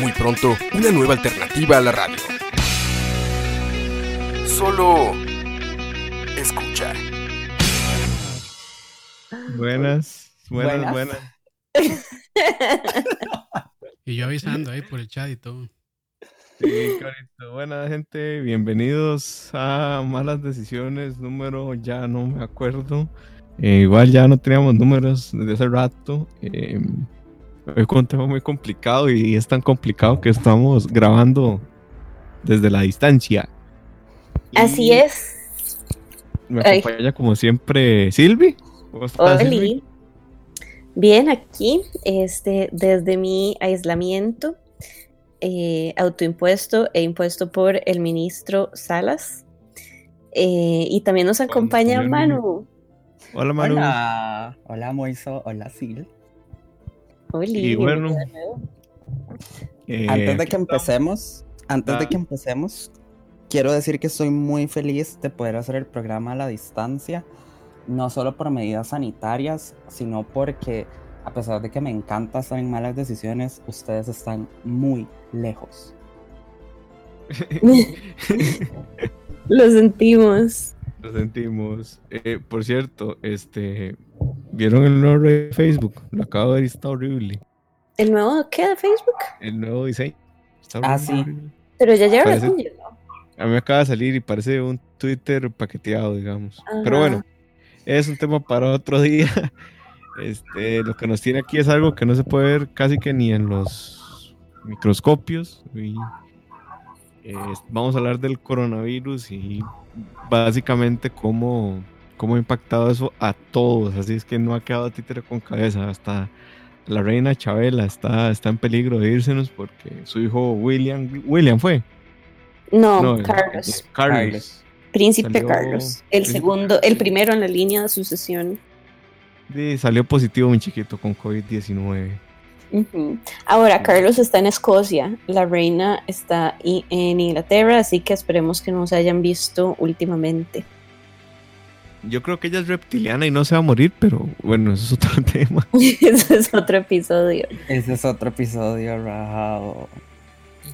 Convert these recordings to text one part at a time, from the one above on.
Muy pronto, una nueva alternativa a la radio. Solo escucha. Buenas, buenas, buenas. y yo avisando ahí por el chat y todo. Sí, carito. Buena gente, bienvenidos a Malas Decisiones, número ya no me acuerdo. Eh, igual ya no teníamos números desde hace rato. Eh, hoy con un tema muy complicado y es tan complicado que estamos grabando desde la distancia. Así es. Me acompaña como siempre Silvi. Hola. Bien, aquí, este, desde mi aislamiento eh, autoimpuesto e impuesto por el ministro Salas. Eh, y también nos acompaña Manu. Hola Manu. Hola, hola Moiso, hola Sil. Hola. Y bueno, eh, antes de que empecemos, antes de que empecemos, quiero decir que estoy muy feliz de poder hacer el programa a la distancia, no solo por medidas sanitarias, sino porque a pesar de que me encanta estar en malas decisiones, ustedes están muy lejos. Lo sentimos. Lo sentimos. Eh, por cierto, este, ¿vieron el nuevo de Facebook? Lo acabo de ver y está horrible. ¿El nuevo qué de Facebook? El nuevo diseño. ah, sí. Pero ya lleva parece, A mí me acaba de salir y parece un Twitter paqueteado, digamos. Pero bueno, es un tema para otro día. Este, lo que nos tiene aquí es algo que no se puede ver casi que ni en los microscopios. Eh, vamos a hablar del coronavirus y básicamente cómo, cómo ha impactado eso a todos. Así es que no ha quedado títere con cabeza. Hasta la reina Chabela está, está en peligro de írsenos porque su hijo William, William fue. No, Carlos. Carlos. Príncipe Carlos. El segundo, el primero en la línea de sucesión. Sí, salió positivo un chiquito con COVID-19. Ahora, Carlos está en Escocia, la reina está en Inglaterra, así que esperemos que no se hayan visto últimamente. Yo creo que ella es reptiliana y no se va a morir, pero bueno, eso es otro tema. Ese es otro episodio. Ese es otro episodio, rajado.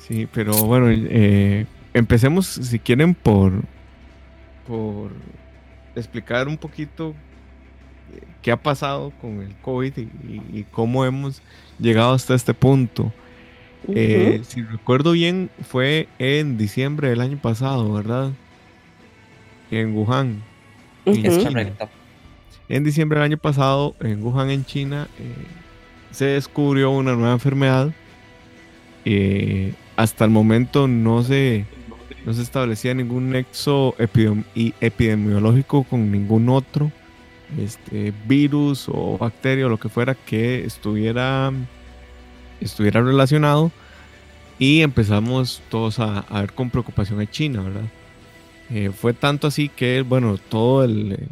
Sí, pero bueno, eh, empecemos si quieren por, por explicar un poquito qué ha pasado con el COVID y, cómo hemos llegado hasta este punto. Eh, si recuerdo bien, fue en diciembre del año pasado, ¿verdad? En Wuhan. En, en diciembre del año pasado, en Wuhan, en China, eh, se descubrió una nueva enfermedad. Eh, hasta el momento no se, no se establecía ningún nexo epidemiológico con ningún otro este virus o bacteria o lo que fuera que estuviera, estuviera relacionado y empezamos todos a, ver con preocupación a China, ¿verdad? Eh, fue tanto así que, bueno, todo el,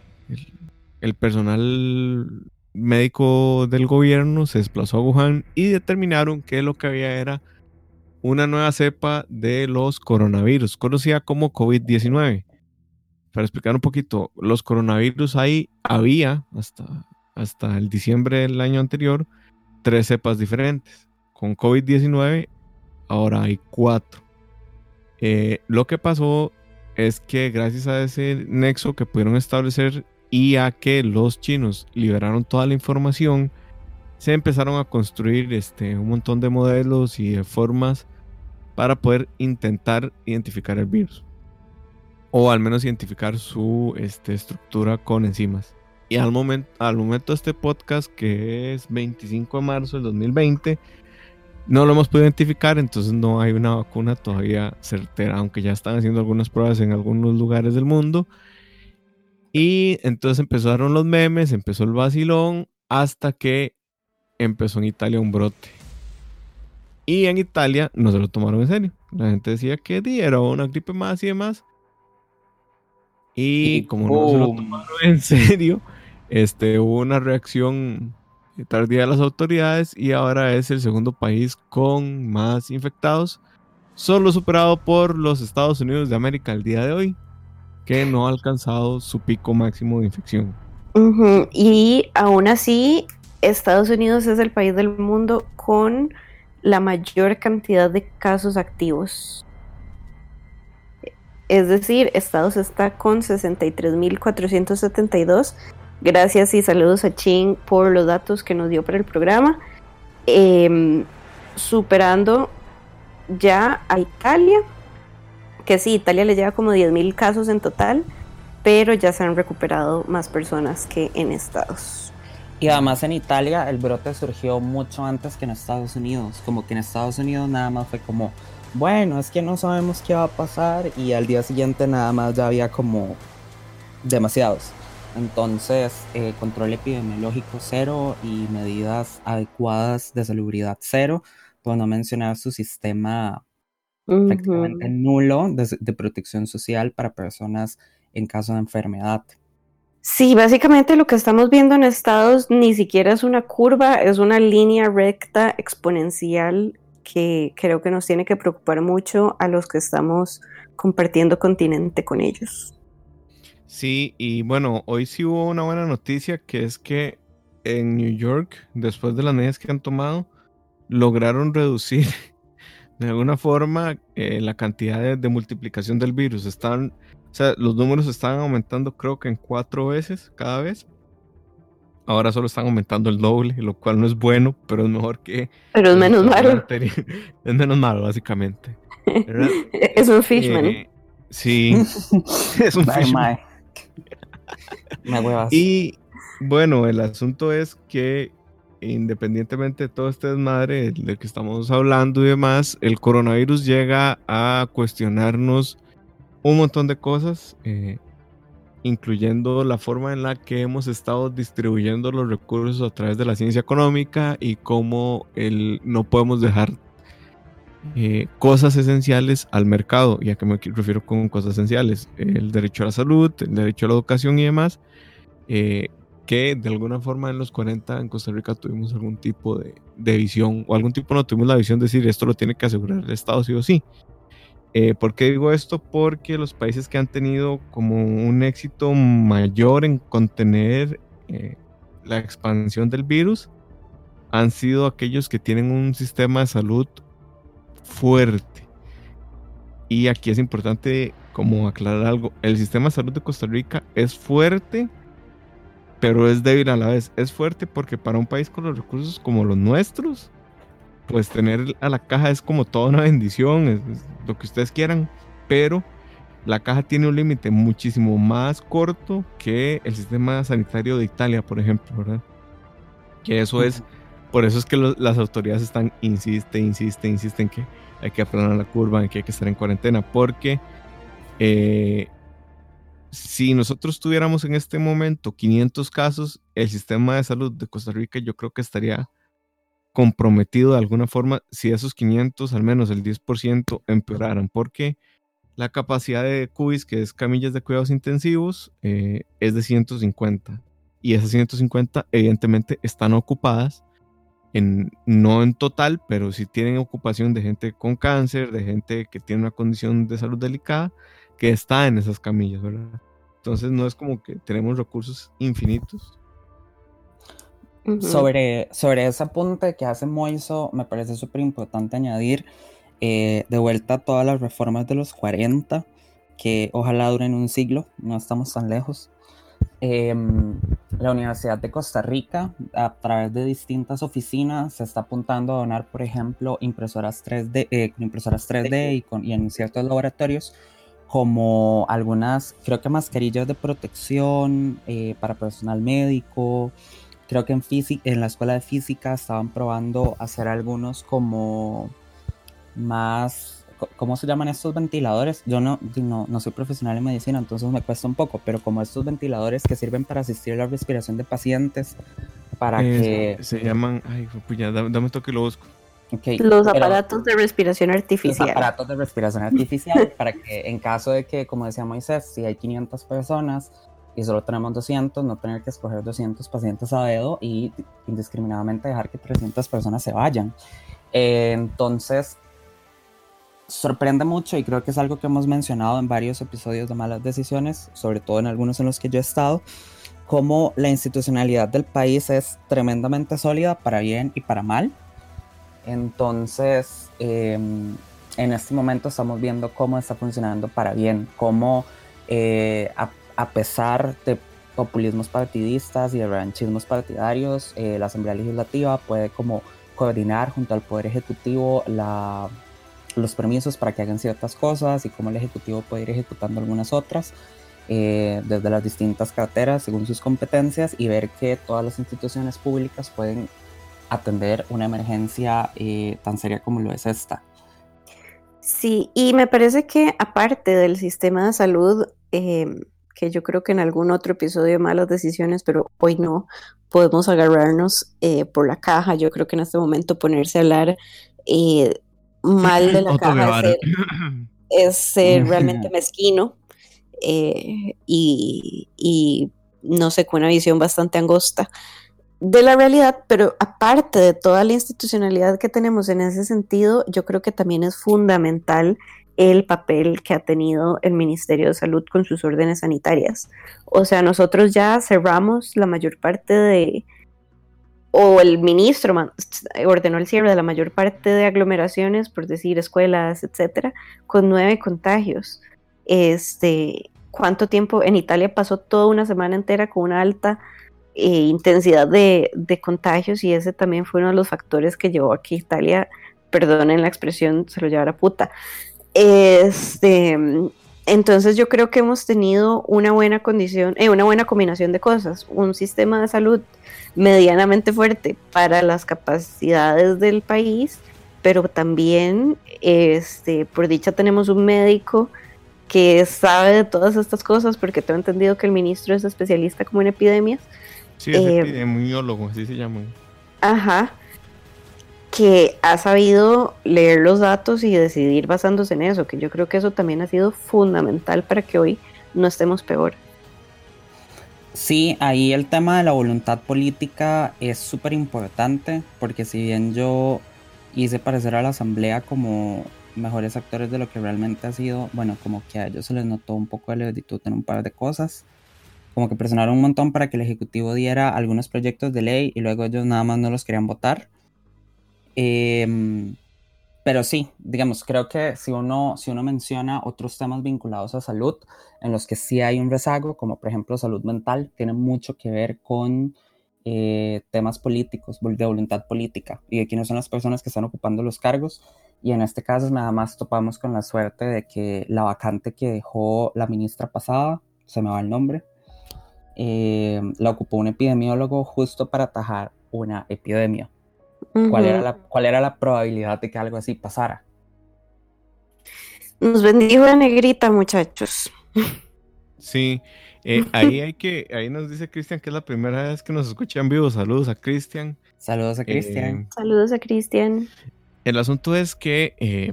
personal médico del gobierno se desplazó a Wuhan y determinaron que lo que había era una nueva cepa de los coronavirus, conocida como COVID-19 para explicar un poquito, los coronavirus ahí había hasta, hasta el diciembre del año anterior tres cepas diferentes. Con COVID-19 ahora hay cuatro. Eh, lo que pasó es que gracias a ese nexo que pudieron establecer y a que los chinos liberaron toda la información, se empezaron a construir este, un montón de modelos y de formas para poder intentar identificar el virus o al menos identificar su este, estructura con enzimas. Y al momento, al momento de este podcast, que es 25 de marzo del 2020, no lo hemos podido identificar, entonces no hay una vacuna todavía certera, aunque ya están haciendo algunas pruebas en algunos lugares del mundo. Y entonces empezaron los memes, empezó el vacilón, hasta que empezó en Italia un brote. Y en Italia no se lo tomaron en serio. La gente decía que era una gripe más y demás. Y, como no se lo tomaron en serio, este, hubo una reacción tardía de las autoridades y ahora es el segundo país con más infectados, solo superado por los Estados Unidos de América el día de hoy, que no ha alcanzado su pico máximo de infección. Y aún así, Estados Unidos es el país del mundo con la mayor cantidad de casos activos. Es decir, Estados está con 63.472. Gracias y saludos a Ching por los datos que nos dio para el programa. Em, superando ya a Italia, que sí, Italia le lleva como 10.000 casos en total, pero ya se han recuperado más personas que en Estados. Y además en Italia el brote surgió mucho antes que en Estados Unidos, como que en Estados Unidos nada más fue como, bueno, es que no sabemos qué va a pasar y al día siguiente nada más ya había como demasiados. Entonces, eh, control epidemiológico cero y medidas adecuadas de salubridad cero, por no mencionar su sistema prácticamente nulo de, protección social para personas en caso de enfermedad. Sí, básicamente lo que estamos viendo en estados ni siquiera es una curva, es una línea recta exponencial que creo que nos tiene que preocupar mucho a los que estamos compartiendo continente con ellos. Sí, y bueno, hoy sí hubo una buena noticia que es que en New York, después de las medidas que han tomado, lograron reducir de alguna forma eh, la cantidad de, multiplicación del virus. Están, o sea, los números están aumentando creo que en cuatro veces cada vez. Ahora solo están aumentando el doble, lo cual no es bueno, pero es mejor que... Pero es menos malo. Es menos malo, básicamente. es un fishman. Eh, sí, es un fishman. Y bueno, el asunto es que independientemente de todo este desmadre del que estamos hablando y demás, el coronavirus llega a cuestionarnos un montón de cosas, eh, incluyendo la forma en la que hemos estado distribuyendo los recursos a través de la ciencia económica y cómo el, no podemos dejar eh, cosas esenciales al mercado. ¿Y a qué me refiero con cosas esenciales? El derecho a la salud, el derecho a la educación y demás. Eh, que de alguna forma en los 40 en Costa Rica tuvimos algún tipo de, visión o algún tipo no tuvimos la visión de decir esto lo tiene que asegurar el Estado sí o sí. Eh, ¿Por qué digo esto? Porque los países que han tenido como un éxito mayor en contener eh, la expansión del virus han sido aquellos que tienen un sistema de salud fuerte. Y aquí es importante como aclarar algo. El sistema de salud de Costa Rica es fuerte pero es débil a la vez. Es fuerte porque para un país con los recursos como los nuestros, pues tener a la caja es como toda una bendición, es, lo que ustedes quieran, pero la caja tiene un límite muchísimo más corto que el sistema sanitario de Italia, por ejemplo, ¿verdad? Que eso es, por eso es que las autoridades están, insiste, insiste, insisten que hay que aplanar la curva, que hay que estar en cuarentena, porque eh, si nosotros tuviéramos en este momento 500 casos, el sistema de salud de Costa Rica yo creo que estaría comprometido de alguna forma si esos 500, al menos el 10%, empeoraran, porque la capacidad de CUIS, que es camillas de cuidados intensivos, eh, es de 150. Y esas 150 evidentemente están ocupadas, en, no en total, pero sí tienen ocupación de gente con cáncer, de gente que tiene una condición de salud delicada que está en esas camillas, ¿verdad? Entonces no es como que tenemos recursos infinitos. sobre, sobre ese apunte que hace Moiso, me parece súper importante añadir eh, de vuelta todas las reformas de los 40, que ojalá duren un siglo, no estamos tan lejos. Em, la Universidad de Costa Rica, a través de distintas oficinas, se está apuntando a donar, por ejemplo, impresoras 3D, eh, impresoras 3D y, con, y en ciertos laboratorios como algunas, creo que mascarillas de protección eh, para personal médico. Creo que en, en la escuela de física estaban probando hacer algunos como más, ¿cómo se llaman estos ventiladores? Yo no, no, no soy profesional en medicina, entonces me cuesta un poco, pero como estos ventiladores que sirven para asistir a la respiración de pacientes, para que... Se llaman, ay, pues ya, dame, dame toque y lo busco. los aparatos de respiración artificial. Los aparatos de respiración artificial para que en caso de que, como decía Moisés, si hay 500 personas y solo tenemos 200, no tener que escoger 200 pacientes a dedo y indiscriminadamente dejar que 300 personas se vayan. Eh, entonces, sorprende mucho y creo que es algo que hemos mencionado en varios episodios de malas decisiones, sobre todo en algunos en los que yo he estado, cómo la institucionalidad del país es tremendamente sólida para bien y para mal. Entonces, em, en este momento estamos viendo cómo está funcionando para bien, cómo eh, a, pesar de populismos partidistas y de revanchismos partidarios, eh, la Asamblea Legislativa puede como coordinar junto al Poder Ejecutivo la, los permisos para que hagan ciertas cosas y cómo el Ejecutivo puede ir ejecutando algunas otras eh, desde las distintas carteras según sus competencias y ver que todas las instituciones públicas pueden atender una emergencia eh, tan seria como lo es esta. Sí, y me parece que aparte del sistema de salud, em, que yo creo que en algún otro episodio de malas decisiones, pero hoy no, podemos agarrarnos eh, por la caja. Yo creo que en este momento ponerse a hablar mal de la caja es ser, realmente mezquino eh, y, no sé, con una visión bastante angosta de la realidad, pero aparte de toda la institucionalidad que tenemos en ese sentido, yo creo que también es fundamental el papel que ha tenido el Ministerio de Salud con sus órdenes sanitarias. O sea, nosotros ya cerramos la mayor parte de, o el ministro ordenó el cierre de la mayor parte de aglomeraciones, por decir escuelas, etcétera, con nueve contagios. Este, ¿Cuánto tiempo? En Italia pasó toda una semana entera con una alta eh, intensidad de, de, contagios y ese también fue uno de los factores que llevó a que Italia, perdonen la expresión, se lo llevara puta. Este, entonces yo creo que hemos tenido una buena condición, eh, una buena combinación de cosas, un sistema de salud medianamente fuerte para las capacidades del país, pero también, este, por dicha, tenemos un médico que sabe de todas estas cosas, porque tengo entendido que el ministro es especialista como en epidemias. Sí, es eh, epidemiólogo, así se llama. Ajá, que ha sabido leer los datos y decidir basándose en eso, que yo creo que eso también ha sido fundamental para que hoy no estemos peor. Sí, ahí el tema de la voluntad política es súper importante, porque si bien yo hice parecer a la Asamblea como mejores actores de lo que realmente ha sido, bueno, como que a ellos se les notó un poco de lentitud en un par de cosas, como que presionaron un montón para que el Ejecutivo diera algunos proyectos de ley y luego ellos nada más no los querían votar. Em, pero sí, digamos, creo que si uno, si uno menciona otros temas vinculados a salud, en los que sí hay un rezago, como por ejemplo salud mental, tiene mucho que ver con eh, temas políticos, de voluntad política, y de quiénes son las personas que están ocupando los cargos. Y en este caso nada más topamos con la suerte de que la vacante que dejó la ministra pasada, se me va el nombre, eh, la ocupó un epidemiólogo justo para atajar una epidemia. ¿Cuál, era la, ¿Cuál era la probabilidad de que algo así pasara? Nos bendijo la negrita, muchachos. Sí, eh, ahí hay que, ahí nos dice Cristian que es la primera vez que nos escuchan vivo. Saludos a Cristian. Saludos a Cristian. Eh, Saludos a Cristian. El asunto es que eh,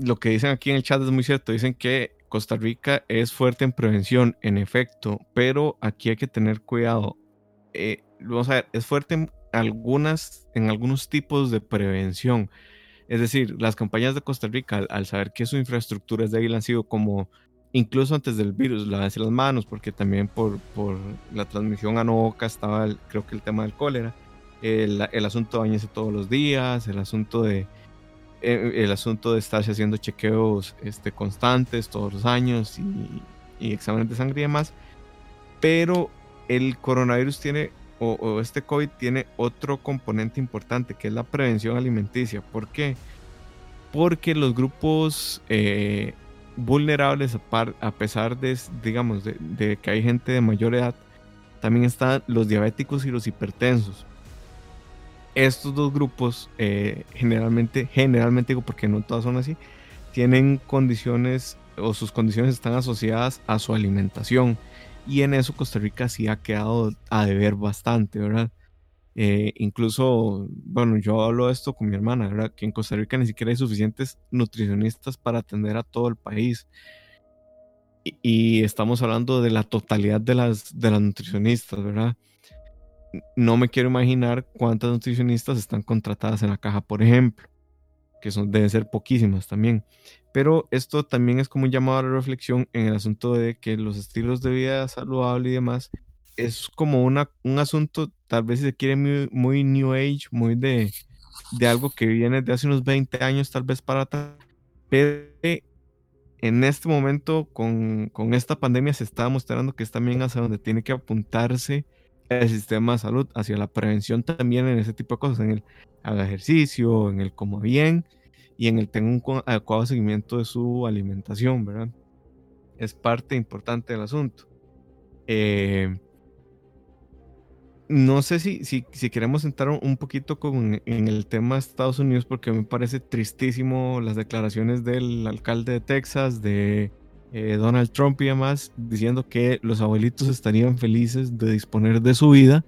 lo que dicen aquí en el chat es muy cierto. Dicen que Costa Rica es fuerte en prevención, en efecto, pero aquí hay que tener cuidado. vamos a ver, es fuerte en algunas, en algunos tipos de prevención. Es decir, las campañas de Costa Rica, al, saber que su infraestructura es débil, han sido como, incluso antes del virus, lavarse las manos, porque también por, por la transmisión a no estaba, creo que el tema del cólera, el, el asunto de bañarse todos los días, el asunto de, eh, el asunto de estarse haciendo chequeos este, constantes todos los años y, y exámenes de sangre y demás. Pero el coronavirus tiene o, este COVID tiene otro componente importante que es la prevención alimenticia. ¿Por qué? Porque los grupos eh, vulnerables, a, pesar de, digamos, de, que hay gente de mayor edad, también están los diabéticos y los hipertensos. Estos dos grupos, eh, generalmente, generalmente digo porque no todas son así, tienen condiciones o sus condiciones están asociadas a su alimentación y en eso Costa Rica sí ha quedado a deber bastante, ¿verdad? Eh, incluso, bueno, yo hablo de esto con mi hermana, ¿verdad? Que en Costa Rica ni siquiera hay suficientes nutricionistas para atender a todo el país. Y, estamos hablando de la totalidad de las, de las nutricionistas, ¿verdad? No me quiero imaginar cuántas nutricionistas están contratadas en la caja, por ejemplo, que son, deben ser poquísimas también. Pero esto también es como un llamado a la reflexión en el asunto de que los estilos de vida saludable y demás es como una, un asunto, tal vez si se quiere muy, New Age, muy de, de algo que viene de hace unos 20 años, tal vez para atrás. Pero en este momento, con, con, esta pandemia, se está mostrando que es también hacia donde tiene que apuntarse el sistema de salud, hacia la prevención también en ese tipo de cosas, en el haga ejercicio, en el coma bien y en el tenga un adecuado seguimiento de su alimentación, ¿verdad? Es parte importante del asunto. Eh, no sé si, si, si, queremos entrar un poquito con, en el tema de Estados Unidos, porque me parece tristísimo las declaraciones del alcalde de Texas, de eh, Donald Trump y demás, diciendo que los abuelitos estarían felices de disponer de su vida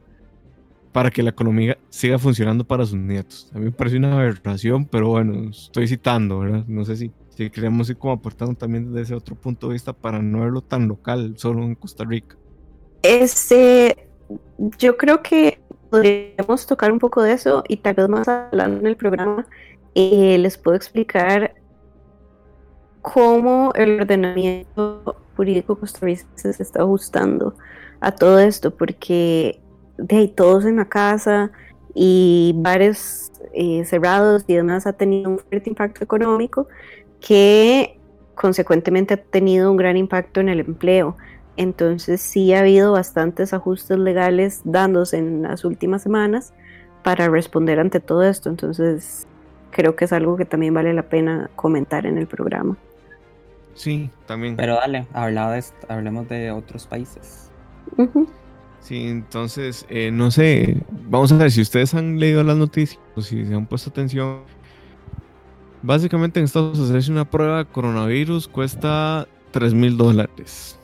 para que la economía siga funcionando para sus nietos. A mí me parece una aberración, pero bueno, estoy citando, ¿verdad? No sé si, si queremos ir como aportando también desde ese otro punto de vista para no verlo tan local, solo en Costa Rica. Este, yo creo que podríamos tocar un poco de eso y tal vez más adelante en el programa eh, les puedo explicar cómo el ordenamiento jurídico costarricense se está ajustando a todo esto, porque de todos en la casa y bares eh, cerrados y demás ha tenido un fuerte impacto económico que consecuentemente ha tenido un gran impacto en el empleo. Entonces sí ha habido bastantes ajustes legales dándose en las últimas semanas para responder ante todo esto. Entonces creo que es algo que también vale la pena comentar en el programa. Sí, también. Pero dale, de, hablemos de otros países. Sí, entonces, eh, no sé, vamos a ver si ustedes han leído las noticias o si se han puesto atención. Básicamente en Estados Unidos una prueba de coronavirus cuesta 3 mil dólares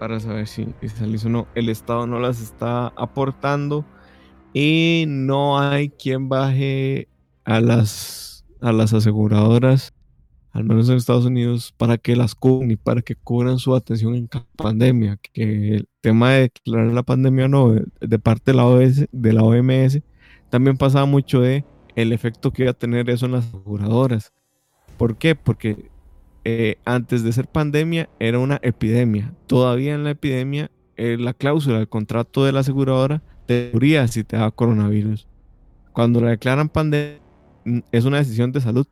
para saber si, si o no. El Estado no las está aportando y no hay quien baje a las, a las aseguradoras, al menos en Estados Unidos, para que las cubran y para que cubran su atención en pandemia. Que el tema de declarar la pandemia no, de, parte de la, OMS, de la OMS, también pasaba mucho de el efecto que iba a tener eso en las aseguradoras. ¿Por qué? Porque eh, antes de ser pandemia era una epidemia. Todavía en la epidemia, eh, la cláusula del contrato de la aseguradora te cubría si te da coronavirus. Cuando la declaran pandemia, mm, es una decisión de salud.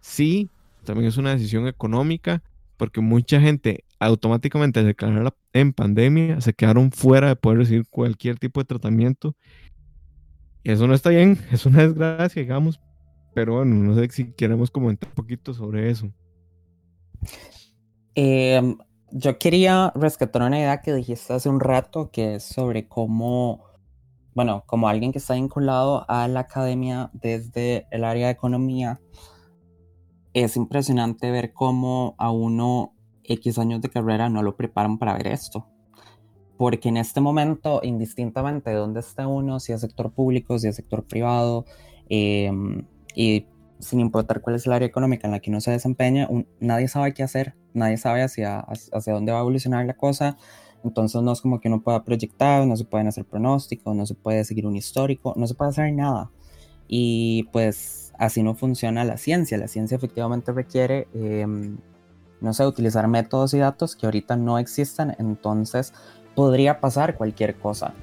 Sí, también es una decisión económica, porque mucha gente automáticamente al declararla en pandemia se quedaron fuera de poder recibir cualquier tipo de tratamiento. Y eso no está bien, es una desgracia, digamos. Pero bueno, no sé si queremos comentar un poquito sobre eso. Em, yo quería rescatar una idea que dijiste hace un rato, que es sobre cómo, bueno, como alguien que está vinculado a la academia desde el área de economía, es impresionante ver cómo a uno X años de carrera no lo preparan para ver esto. Porque en este momento, indistintamente de dónde esté uno, si es sector público, si es sector privado, em, y sin importar cuál es el área económica en la que uno se desempeña, nadie sabe qué hacer, nadie sabe hacia, hacia dónde va a evolucionar la cosa. Entonces no es como que uno pueda proyectar, no se pueden hacer pronósticos, no se puede seguir un histórico, no se puede hacer nada. Y pues así no funciona la ciencia. La ciencia efectivamente requiere, em, no sé, utilizar métodos y datos que ahorita no existen. Entonces podría pasar cualquier cosa.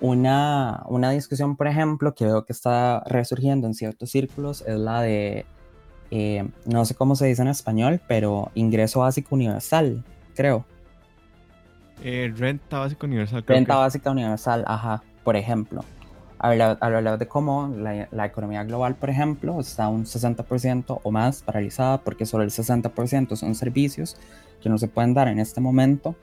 Una, una discusión, por ejemplo, que veo que está resurgiendo en ciertos círculos es la de, eh, no sé cómo se dice en español, pero ingreso básico universal, creo. Eh, renta básica universal. renta básica universal, ajá, por ejemplo. Hablar de cómo la, la, economía global, por ejemplo, está un 60% o más paralizada porque solo el 60% son servicios que no se pueden dar en este momento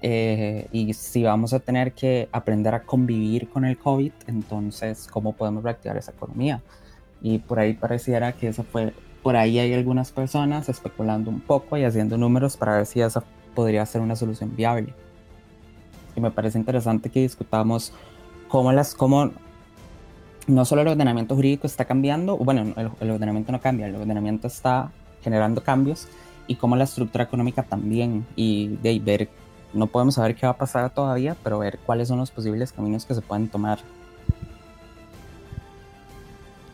eh, y si vamos a tener que aprender a convivir con el COVID, entonces, ¿cómo podemos reactivar esa economía? Y por ahí pareciera que eso fue, por ahí hay algunas personas especulando un poco y haciendo números para ver si esa podría ser una solución viable. Y me parece interesante que discutamos cómo las, cómo no solo el ordenamiento jurídico está cambiando, bueno, el, ordenamiento no cambia, el ordenamiento está generando cambios y como la estructura económica también y de ver, no podemos saber qué va a pasar todavía, pero ver cuáles son los posibles caminos que se pueden tomar.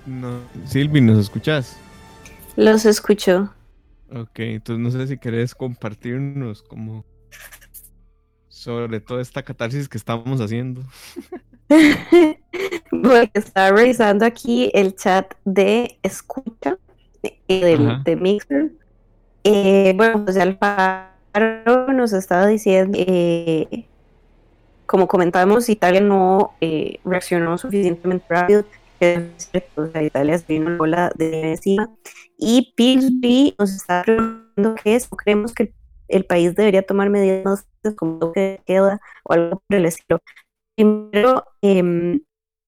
No. Silvi, ¿nos escuchas? Los escucho. Ok, entonces no sé si querés compartirnos como sobre toda esta catarsis que estamos haciendo. Voy a estar revisando aquí el chat de escucha de, de Mixer. Eh, bueno, José Alfaro nos estaba diciendo, eh, como comentamos, Italia no eh, reaccionó suficientemente rápido. O sea, Italia se vino bola de encima. Y Pillsbury nos está preguntando qué es. Creemos que el país debería tomar medidas como de queda o algo por el estilo. Primero, eh,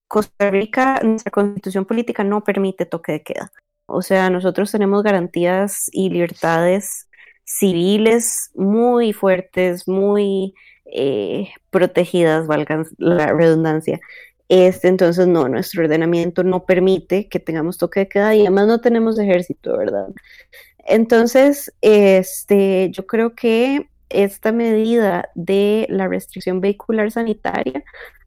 Costa Rica, nuestra constitución política no permite toque de queda. O sea, nosotros tenemos garantías y libertades civiles muy fuertes, muy eh, protegidas, valga la redundancia. Este, entonces, no, nuestro ordenamiento no permite que tengamos toque de queda y además no tenemos ejército, ¿verdad? Entonces, este, yo creo que esta medida de la restricción vehicular sanitaria,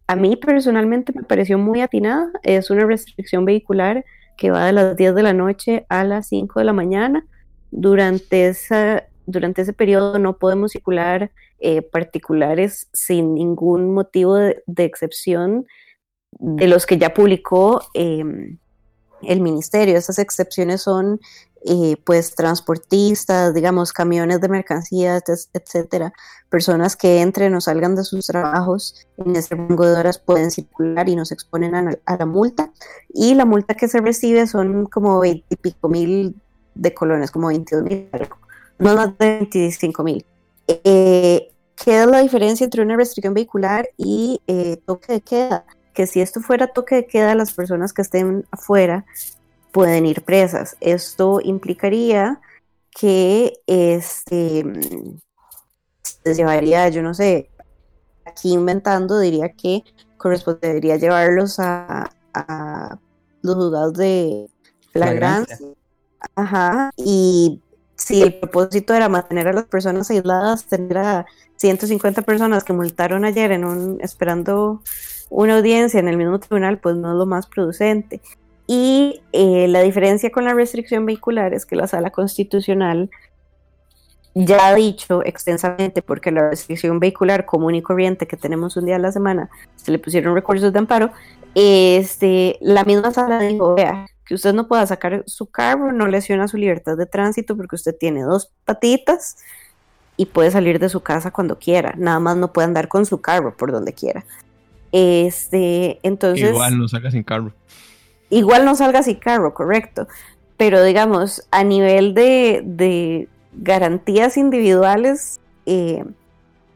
a mí personalmente me pareció muy atinada. Es una restricción vehicular que va de las 10 de la noche a las 5 de la mañana. Durante, esa, durante ese periodo no podemos circular eh, particulares sin ningún motivo de, excepción de los que ya publicó em, el ministerio. Esas excepciones son eh, pues transportistas, digamos, camiones de mercancías, etcétera, personas que entren o salgan de sus trabajos en ese rango de horas pueden circular y nos exponen a, la multa. Y la multa que se recibe son como 20 y pico mil de colones, como 22 mil, no más de 25 mil. Eh, ¿Qué es la diferencia entre una restricción vehicular y eh, toque de queda? Que si esto fuera toque de queda, las personas que estén afuera pueden ir presas. Esto implicaría que este, se llevaría, yo no sé, aquí inventando, diría que correspondería llevarlos a, los juzgados de flagrancia. Ajá, y si el propósito era mantener a las personas aisladas, tener a 150 personas que multaron ayer en un, esperando una audiencia en el mismo tribunal, pues no es lo más producente. Y eh, la diferencia con la restricción vehicular es que la sala constitucional ya ha dicho extensamente, porque la restricción vehicular común y corriente que tenemos un día a la semana, se le pusieron recursos de amparo, este, la misma sala dijo, vea, que usted no pueda sacar su carro, no lesiona su libertad de tránsito porque usted tiene dos patitas y puede salir de su casa cuando quiera, nada más no puede andar con su carro por donde quiera. Este, entonces... Igual no saca sin carro igual no salga sin carro, correcto, pero digamos, a nivel de, garantías individuales, eh,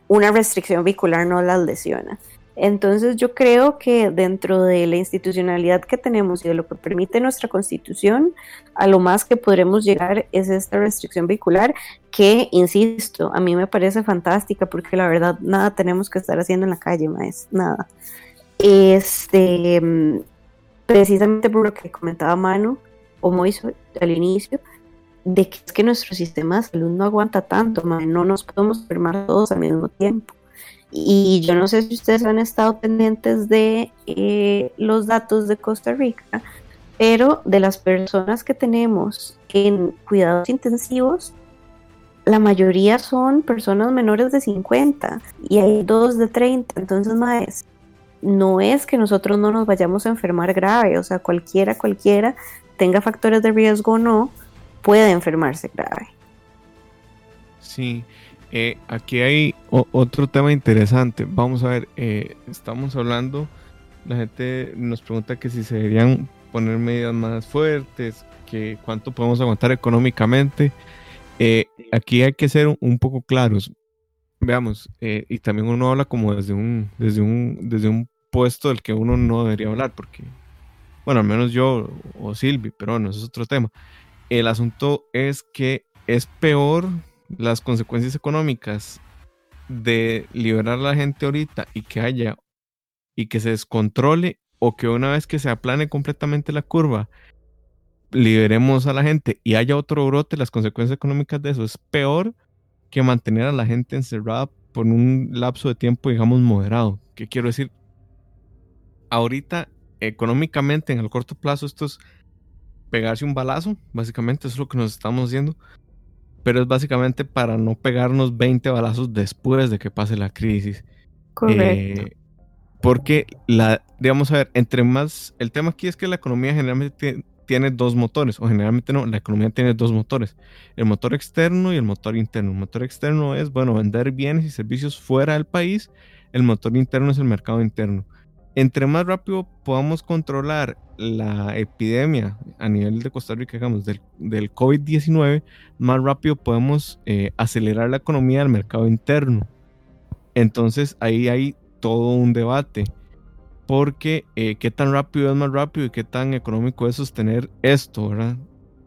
una restricción vehicular no las lesiona. Entonces yo creo que dentro de la institucionalidad que tenemos y de lo que permite nuestra constitución, a lo más que podremos llegar es esta restricción vehicular que, insisto, a mí me parece fantástica porque la verdad nada tenemos que estar haciendo en la calle, más nada. Este, precisamente por lo que comentaba Manu o Moiso al inicio, de que es que nuestro sistema de salud no aguanta tanto, no nos podemos enfermar todos al mismo tiempo. Y yo no sé si ustedes han estado pendientes de eh, los datos de Costa Rica, pero de las personas que tenemos en cuidados intensivos, la mayoría son personas menores de 50 y hay dos de 30, entonces más no es que nosotros no nos vayamos a enfermar grave, o sea, cualquiera, cualquiera, tenga factores de riesgo o no, puede enfermarse grave. Sí, eh, aquí hay otro tema interesante. Vamos a ver, eh, estamos hablando, la gente nos pregunta que si se deberían poner medidas más fuertes, que cuánto podemos aguantar económicamente. Eh, aquí hay que ser un poco claros. Veamos, y también uno habla como desde un, desde un, desde un puesto del que uno no debería hablar, porque, bueno, al menos yo o Silvi, pero bueno, eso es otro tema. El asunto es que es peor las consecuencias económicas de liberar a la gente ahorita y que haya y que se descontrole o que una vez que se aplane completamente la curva, liberemos a la gente y haya otro brote, las consecuencias económicas de eso es peor que mantener a la gente encerrada por un lapso de tiempo, digamos, moderado. ¿Qué quiero decir? Ahorita, económicamente, en el corto plazo, esto es pegarse un balazo, básicamente, eso es lo que nos estamos haciendo. Pero es básicamente para no pegarnos 20 balazos después de que pase la crisis. Correcto. Eh, porque la, digamos, a ver, entre más, el tema aquí es que la economía generalmente tiene dos motores, o generalmente no, la economía tiene dos motores, el motor externo y el motor interno. El motor externo es, bueno, vender bienes y servicios fuera del país, el motor interno es el mercado interno. Entre más rápido podamos controlar la epidemia a nivel de Costa Rica, digamos, del, del COVID-19, más rápido podemos eh, acelerar la economía del mercado interno. Entonces ahí hay todo un debate porque eh, qué tan rápido es más rápido y qué tan económico es sostener esto, ¿verdad?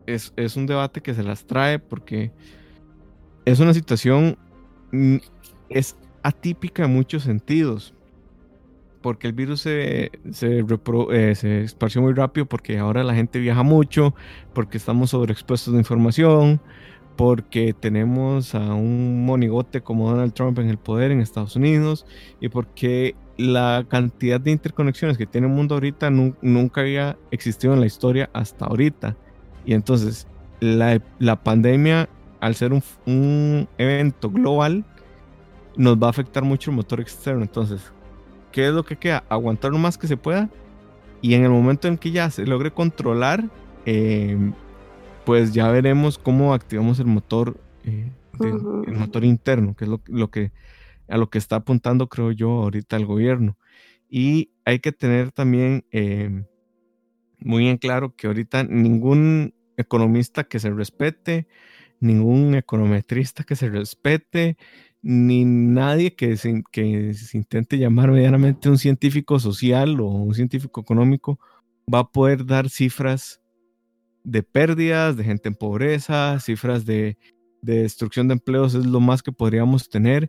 Es, un debate que se las trae porque es una situación, mm, es atípica en muchos sentidos, porque el virus se, se, eh, se, esparció muy rápido, porque ahora la gente viaja mucho, porque estamos sobreexpuestos de información, porque tenemos a un monigote como Donald Trump en el poder en Estados Unidos y porque la cantidad de interconexiones que tiene el mundo ahorita nunca había existido en la historia hasta ahorita. Y entonces la, pandemia, al ser un, evento global, nos va a afectar mucho el motor externo. Entonces, ¿qué es lo que queda? Aguantar lo más que se pueda. Y en el momento en que ya se logre controlar, em, pues ya veremos cómo activamos el motor, eh, el motor interno, que es lo que a lo que está apuntando, creo yo, ahorita el gobierno. Y hay que tener también em, muy en claro que ahorita ningún economista que se respete, ningún econometrista que se respete, ni nadie que se, que se intente llamar medianamente un científico social o un científico económico va a poder dar cifras de pérdidas, de gente en pobreza, cifras de, de destrucción de empleos, es lo más que podríamos tener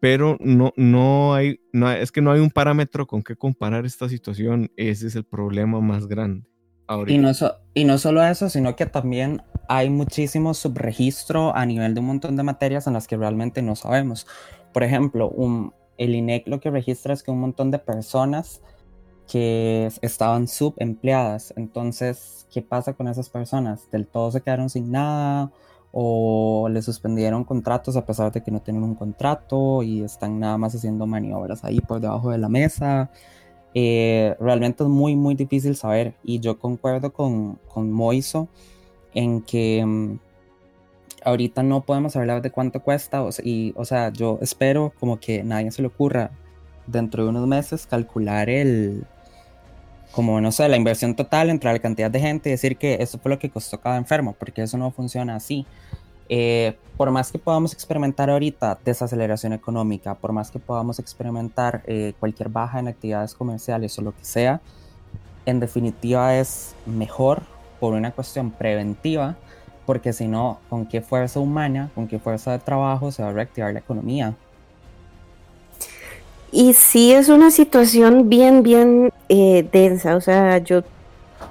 pero no, no, hay, no es que no hay un parámetro con que comparar esta situación, ese es el problema más grande. Y no, y no solo eso, sino que también hay muchísimo subregistro a nivel de un montón de materias en las que realmente no sabemos. Por ejemplo, un, el INEC lo que registra es que un montón de personas que estaban subempleadas. Entonces, ¿qué pasa con esas personas? ¿Del todo se quedaron sin nada? o le suspendieron contratos a pesar de que no tienen un contrato y están nada más haciendo maniobras ahí por debajo de la mesa. Eh, realmente es muy, muy difícil saber y yo concuerdo con, con Moiso en que mm, ahorita no podemos hablar de cuánto cuesta o, y, o sea, yo espero como que nadie se le ocurra dentro de unos meses calcular el, como no sé, la inversión total entre la cantidad de gente y decir que eso fue lo que costó cada enfermo, porque eso no funciona así. Eh, por más que podamos experimentar ahorita desaceleración económica, por más que podamos experimentar eh, cualquier baja en actividades comerciales o lo que sea, en definitiva es mejor por una cuestión preventiva, porque si no, ¿con qué fuerza humana, con qué fuerza de trabajo se va a reactivar la economía? Y sí es una situación bien, bien eh, densa. O sea, yo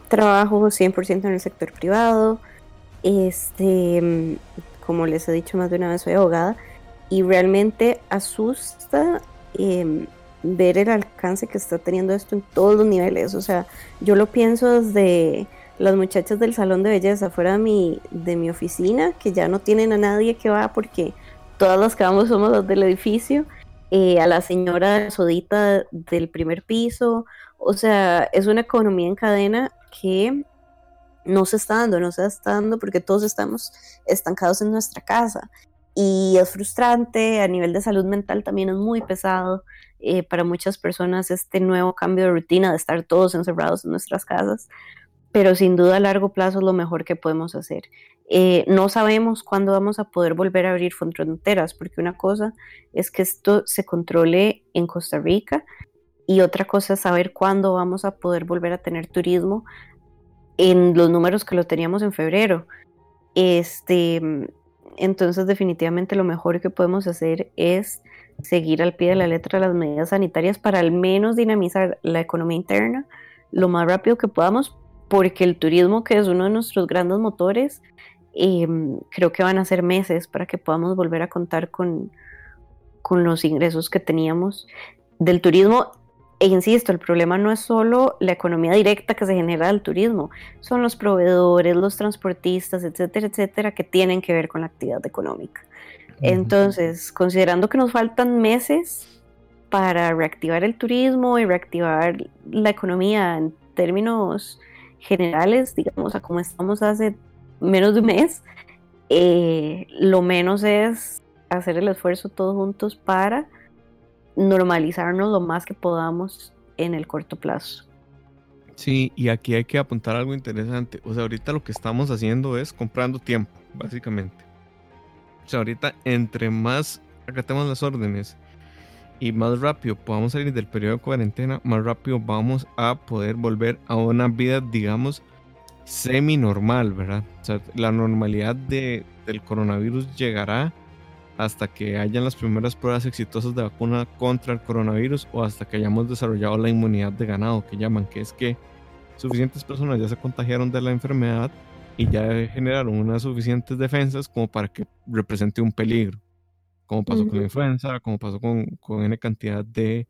trabajo 100% en el sector privado. Este, como les he dicho más de una vez, soy abogada. Y realmente asusta em, ver el alcance que está teniendo esto en todos los niveles. O sea, yo lo pienso desde las muchachas del salón de belleza fuera de mi, de mi oficina, que ya no tienen a nadie que va porque todas las que vamos somos los del edificio eh, a la señora sodita del primer piso. O sea, es una economía en cadena que no se está dando, no se está dando porque todos estamos estancados en nuestra casa. Y es frustrante, a nivel de salud mental también es muy pesado eh, para muchas personas este nuevo cambio de rutina de estar todos encerrados en nuestras casas, pero sin duda a largo plazo es lo mejor que podemos hacer. Eh, no sabemos cuándo vamos a poder volver a abrir fronteras, porque una cosa es que esto se controle en Costa Rica y otra cosa es saber cuándo vamos a poder volver a tener turismo en los números que lo teníamos en febrero. Este, entonces definitivamente lo mejor que podemos hacer es seguir al pie de la letra las medidas sanitarias para al menos dinamizar la economía interna lo más rápido que podamos, porque el turismo, que es uno de nuestros grandes motores, em, creo que van a ser meses para que podamos volver a contar con, con los ingresos que teníamos del turismo. E insisto, el problema no es solo la economía directa que se genera del turismo, son los proveedores, los transportistas, etcétera, etcétera, que tienen que ver con la actividad económica. Entonces, considerando que nos faltan meses para reactivar el turismo y reactivar la economía en términos generales, digamos, a como estamos hace menos de un mes, eh, lo menos es hacer el esfuerzo todos juntos para normalizarnos lo más que podamos en el corto plazo. Sí, y aquí hay que apuntar algo interesante. O sea, ahorita lo que estamos haciendo es comprando tiempo, básicamente. O sea, ahorita entre más acatemos las órdenes y más rápido podamos salir del periodo de cuarentena, más rápido vamos a poder volver a una vida, digamos, semi-normal, ¿verdad? O sea, la normalidad de, del coronavirus llegará hasta que hayan las primeras pruebas exitosas de vacuna contra el coronavirus o hasta que hayamos desarrollado la inmunidad de ganado, que llaman, que es que suficientes personas ya se contagiaron de la enfermedad y ya generaron unas suficientes defensas como para que represente un peligro, como pasó con la influenza, como pasó con, con N cantidad de,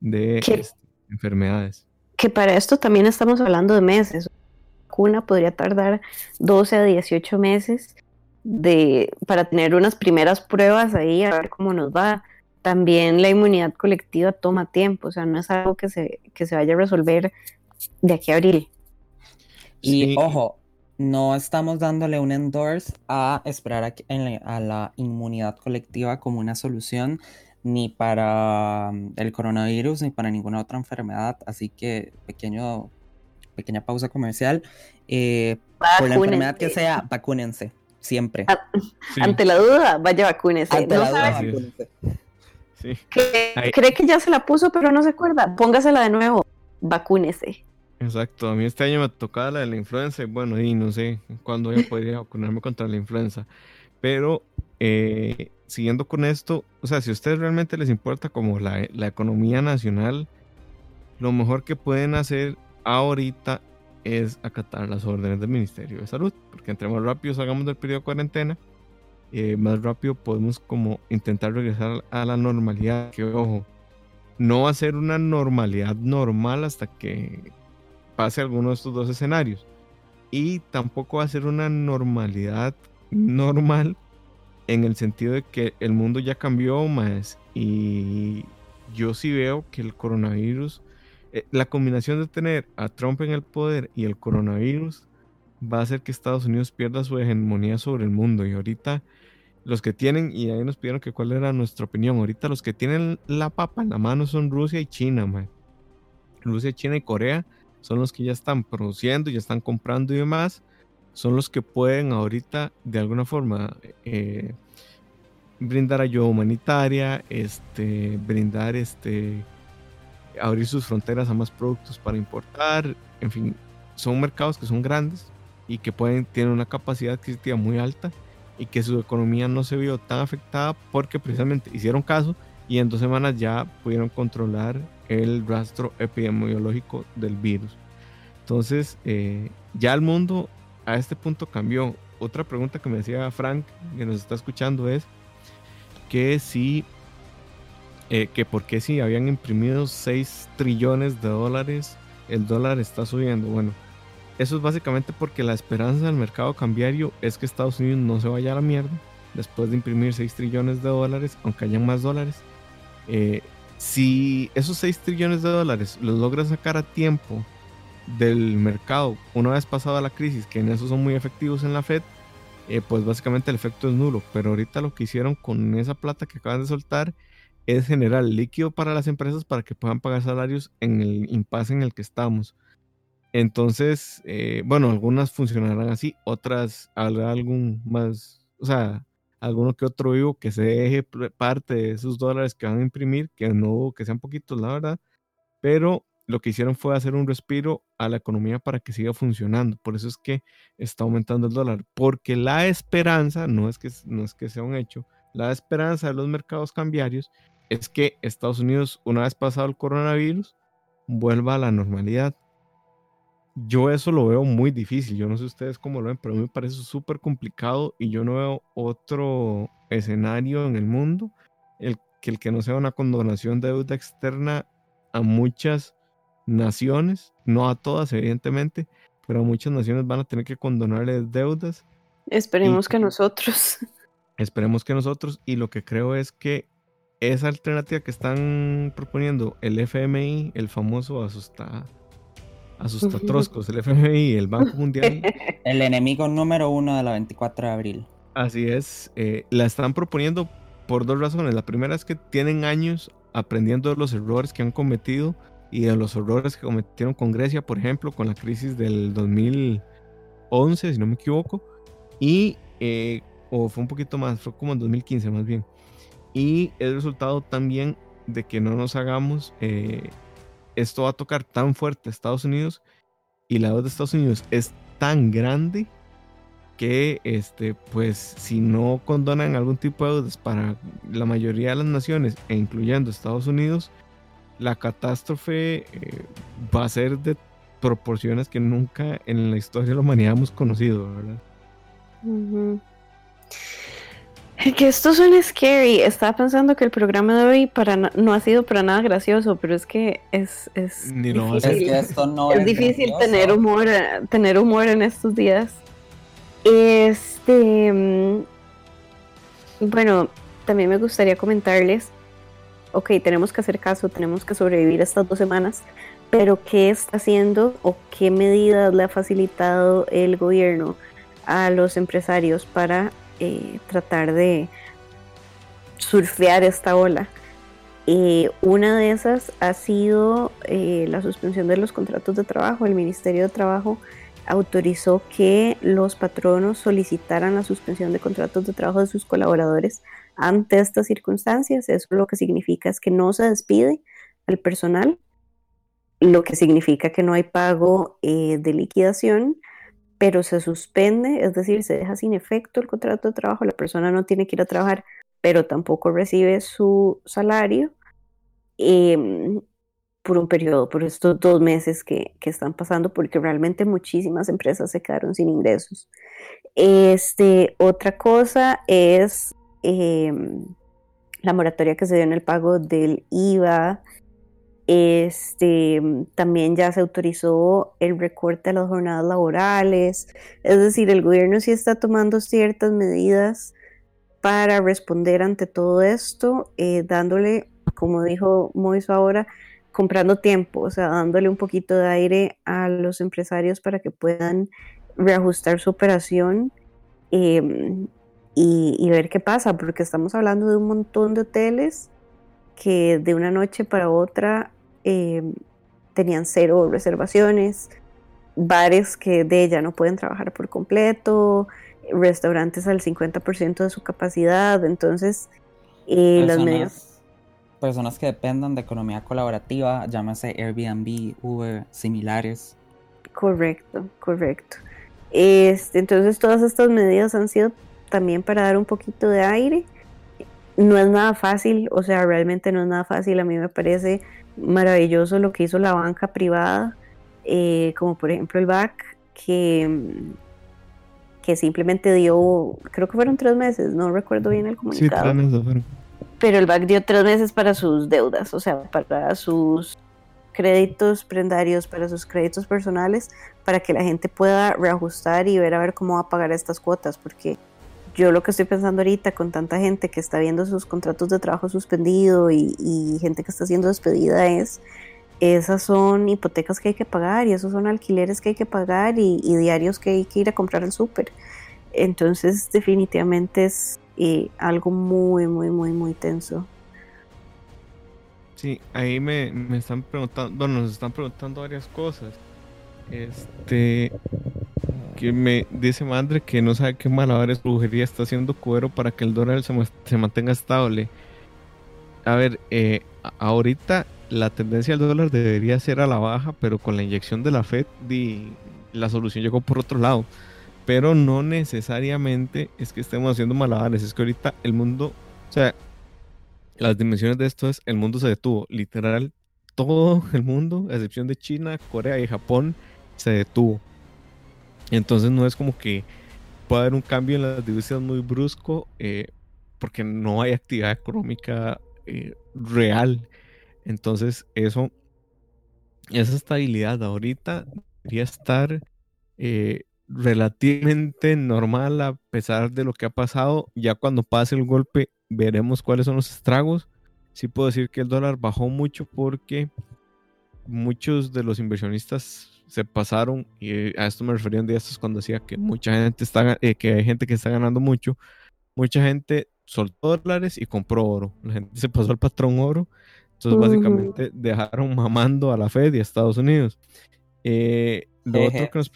de este, enfermedades. Que para esto también estamos hablando de meses. La vacuna podría tardar 12 a 18 meses de, para tener unas primeras pruebas ahí, a ver cómo nos va. También la inmunidad colectiva toma tiempo, o sea, no es algo que se, que se vaya a resolver de aquí a abril. Y ojo, no estamos dándole un endorse a esperar a, la inmunidad colectiva como una solución ni para mm, el coronavirus ni para ninguna otra enfermedad. Así que pequeño, pequeña pausa comercial. Eh, por la enfermedad que sea, vacúnense siempre. Ante la duda, vaya vacúnese. Ante la duda, Cree que ya se la puso, pero no se acuerda. Póngasela de nuevo. Vacúnese. Exacto, a mí este año me tocaba la de la influenza y bueno, y no sé cuándo voy a poder vacunarme contra la influenza. Pero eh, siguiendo con esto, o sea, si a ustedes realmente les importa como la, la economía nacional, lo mejor que pueden hacer ahorita es acatar las órdenes del Ministerio de Salud, porque entre más rápido salgamos del periodo de cuarentena, eh, más rápido podemos como intentar regresar a la normalidad, que ojo, no va a ser una normalidad normal hasta que pase alguno de estos dos escenarios. Y tampoco va a ser una normalidad normal en el sentido de que el mundo ya cambió más y yo sí veo que el coronavirus eh, la combinación de tener a Trump en el poder y el coronavirus va a hacer que Estados Unidos pierda su hegemonía sobre el mundo. Y ahorita los que tienen, y ahí nos pidieron que cuál era nuestra opinión, ahorita los que tienen la papa en la mano son Rusia y China, man. Rusia, China y Corea son los que ya están produciendo, ya están comprando y demás. Son los que pueden ahorita de alguna forma eh, brindar ayuda humanitaria, este, brindar este, abrir sus fronteras a más productos para importar, en fin, son mercados que son grandes y que pueden tener una capacidad adquisitiva muy alta y que su economía no se vio tan afectada porque precisamente hicieron caso y en dos semanas ya pudieron controlar el rastro epidemiológico del virus. Entonces, eh, ya el mundo a este punto cambió. Otra pregunta que me decía Frank, que nos está escuchando, es que si eh, que porque si habían imprimido 6 trillones de dólares, el dólar está subiendo. Bueno, eso es básicamente porque la esperanza del mercado cambiario es que Estados Unidos no se vaya a la mierda después de imprimir 6 trillones de dólares, aunque hayan más dólares. Eh, si esos 6 trillones de dólares los logran sacar a tiempo del mercado una vez pasada la crisis, que en eso son muy efectivos en la Fed, eh, pues básicamente el efecto es nulo. Pero ahorita lo que hicieron con esa plata que acaban de soltar es generar líquido para las empresas para que puedan pagar salarios en el impasse en el que estamos. Entonces, eh, bueno, algunas funcionarán así, otras habrá algún más, o sea, alguno que otro vivo que se deje parte de esos dólares que van a imprimir, que no, que sean poquitos, la verdad, pero lo que hicieron fue hacer un respiro a la economía para que siga funcionando. Por eso es que está aumentando el dólar, porque la esperanza, no es que, no es que sea un hecho, la esperanza de los mercados cambiarios es que Estados Unidos, una vez pasado el coronavirus, vuelva a la normalidad. Yo eso lo veo muy difícil. Yo no sé ustedes cómo lo ven, pero a mí me parece súper complicado y yo no veo otro escenario en el mundo el, que el que no sea una condonación de deuda externa a muchas naciones, no a todas evidentemente, pero a muchas naciones van a tener que condonarles deudas. Esperemos que nosotros. Esperemos que nosotros y lo que creo es que esa alternativa que están proponiendo el FMI, el famoso asusta, asustatroscos, el FMI, el Banco Mundial. El enemigo número uno de la 24 de abril. Así es, eh, la están proponiendo por dos razones. La primera es que tienen años aprendiendo de los errores que han cometido y de los errores que cometieron con Grecia, por ejemplo, con la crisis del 2011, si no me equivoco, y, eh, o fue un poquito más, fue como en 2015 más bien. Y el resultado también de que no nos hagamos, eh, esto va a tocar tan fuerte a Estados Unidos y la deuda de Estados Unidos es tan grande que este pues si no condonan algún tipo de deudas para la mayoría de las naciones e incluyendo Estados Unidos la catástrofe eh, va a ser de proporciones que nunca en la historia de la hemos conocido verdad que esto suena scary. Estaba pensando que el programa de hoy para no ha sido para nada gracioso, pero es que es, es difícil, es difícil tener humor, tener humor en estos días. Este, mm, bueno, también me gustaría comentarles, ok, tenemos que hacer caso, tenemos que sobrevivir estas dos semanas, pero ¿qué está haciendo o qué medidas le ha facilitado el gobierno a los empresarios para eh, tratar de surfear esta ola. Eh, una de esas ha sido eh, la suspensión de los contratos de trabajo. El Ministerio de Trabajo autorizó que los patronos solicitaran la suspensión de contratos de trabajo de sus colaboradores ante estas circunstancias. Eso lo que significa es que no se despide al personal, lo que significa que no hay pago de liquidación pero se suspende, es decir, se deja sin efecto el contrato de trabajo, la persona no tiene que ir a trabajar, pero tampoco recibe su salario em, por un periodo, por estos dos meses que, están pasando, porque realmente muchísimas empresas se quedaron sin ingresos. Este, otra cosa es em, la moratoria que se dio en el pago del IVA este, también ya se autorizó el recorte de las jornadas laborales. Es decir, el gobierno sí está tomando ciertas medidas para responder ante todo esto, eh, dándole, como dijo Moiso ahora, comprando tiempo, o sea, dándole un poquito de aire a los empresarios para que puedan reajustar su operación em, y ver qué pasa, porque estamos hablando de un montón de hoteles que de una noche para otra eh, tenían cero reservaciones, bares que de ella no pueden trabajar por completo, restaurantes al 50% de su capacidad, entonces eh, las medidas... Personas que dependan de economía colaborativa, llámese Airbnb, Uber, similares. Correcto, correcto. Este, entonces todas estas medidas han sido también para dar un poquito de aire. No es nada fácil, o sea, realmente no es nada fácil. A mí me parece maravilloso lo que hizo la banca privada, eh, como por ejemplo el BAC, que, que simplemente dio, creo que fueron tres meses, no recuerdo bien el comunicado. Pero el BAC dio tres meses para sus deudas, o sea, para sus créditos prendarios, para sus créditos personales, para que la gente pueda reajustar y ver a ver cómo va a pagar estas cuotas, porque yo lo que estoy pensando ahorita con tanta gente que está viendo sus contratos de trabajo suspendido y, gente que está siendo despedida es, esas son hipotecas que hay que pagar y esos son alquileres que hay que pagar y, diarios que hay que ir a comprar al súper. Entonces definitivamente es eh, algo muy, muy, muy, muy tenso. Sí, ahí me, me están preguntando, bueno, nos están preguntando varias cosas. Este, me dice Madre que no sabe qué malabares brujería está haciendo cuero para que el dólar se, mantenga estable. A ver, eh, ahorita la tendencia del dólar debería ser a la baja, pero con la inyección de la Fed la solución llegó por otro lado. Pero no necesariamente es que estemos haciendo malabares, es que ahorita el mundo, o sea, las dimensiones de esto es el mundo se detuvo. Literal, todo el mundo, a excepción de China, Corea y Japón, se detuvo. Entonces no es como que pueda haber un cambio en las divisiones muy brusco eh, porque no hay actividad económica eh, real. Entonces eso, esa estabilidad ahorita debería estar eh, relativamente normal a pesar de lo que ha pasado. Ya cuando pase el golpe veremos cuáles son los estragos. Sí puedo decir que el dólar bajó mucho porque muchos de los inversionistas se pasaron, y a esto me refería un día estos cuando decía que mucha gente está, eh, que hay gente que está ganando mucho, mucha gente soltó dólares y compró oro, la gente se pasó al patrón oro, entonces básicamente dejaron mamando a la Fed y a Estados Unidos. Eh, lo, otro que nos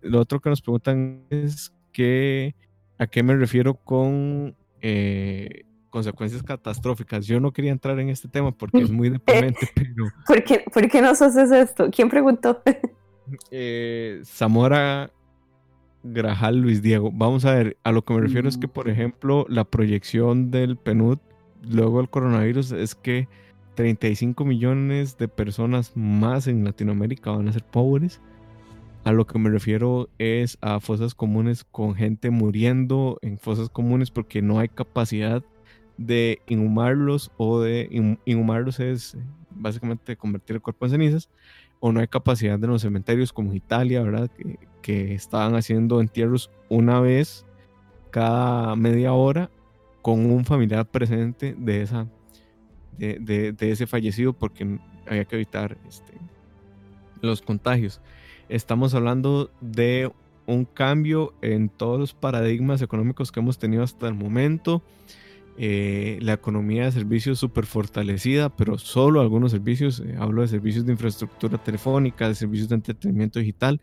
lo otro que nos preguntan es que, a qué me refiero con eh, consecuencias catastróficas. Yo no quería entrar en este tema porque es muy deprimente, pero... ¿Por qué, ¿Por qué nos haces esto? ¿Quién preguntó? eh, Zamora Grajal Luis Diego. Vamos a ver, a lo que me refiero es que, por ejemplo, la proyección del PNUD luego del coronavirus es que 35 millones de personas más en Latinoamérica van a ser pobres. A lo que me refiero es a fosas comunes con gente muriendo en fosas comunes porque no hay capacidad de inhumarlos o de inhumarlos es básicamente convertir el cuerpo en cenizas o no hay capacidad de los cementerios como Italia, ¿verdad? Que, que estaban haciendo entierros una vez cada media hora con un familiar presente de, esa, de, de, ese fallecido porque había que evitar este, los contagios. Estamos hablando de un cambio en todos los paradigmas económicos que hemos tenido hasta el momento. Eh, la economía de servicios súper fortalecida, pero solo algunos servicios, eh, hablo de servicios de infraestructura telefónica, de servicios de entretenimiento digital,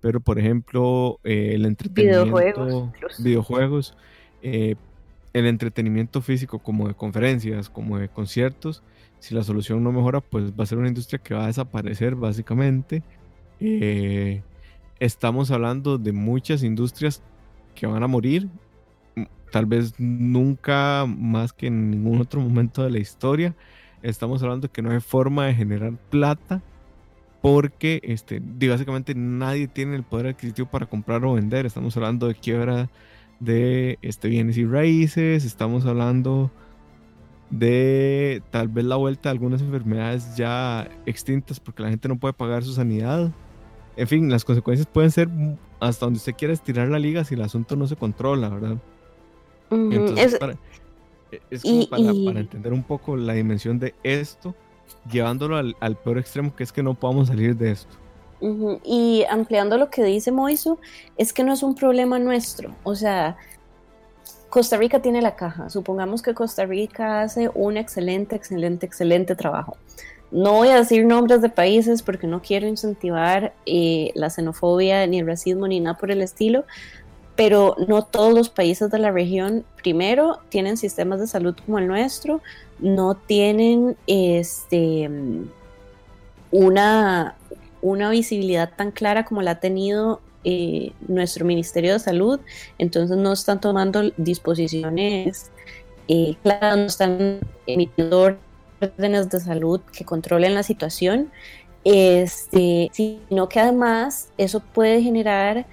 pero por ejemplo eh, el entretenimiento, videojuegos, el entretenimiento físico como de conferencias, como de conciertos, si la solución no mejora, pues va a ser una industria que va a desaparecer básicamente. estamos hablando de muchas industrias que van a morir tal vez nunca más que en ningún otro momento de la historia. Estamos hablando que no hay forma de generar plata porque este, básicamente nadie tiene el poder adquisitivo para comprar o vender. Estamos hablando de quiebra de este, bienes y raíces, estamos hablando de tal vez la vuelta de algunas enfermedades ya extintas porque la gente no puede pagar su sanidad. En fin, las consecuencias pueden ser hasta donde usted quiera estirar la liga si el asunto no se controla, ¿verdad? Es, para, para, entender un poco la dimensión de esto, llevándolo al, peor extremo, que es que no podamos salir de esto. Y ampliando lo que dice Moiso, es que no es un problema nuestro. O sea, Costa Rica tiene la caja. Supongamos que Costa Rica hace un excelente, excelente, excelente trabajo. No voy a decir nombres de países porque no quiero incentivar eh, la xenofobia, ni el racismo, ni nada por el estilo, pero no todos los países de la región, primero, tienen sistemas de salud como el nuestro, no tienen este, una, una visibilidad tan clara como la ha tenido eh, nuestro Ministerio de Salud, entonces no están tomando disposiciones eh, claras, no están emitiendo órdenes de salud que controlen la situación, este, sino que además eso puede generar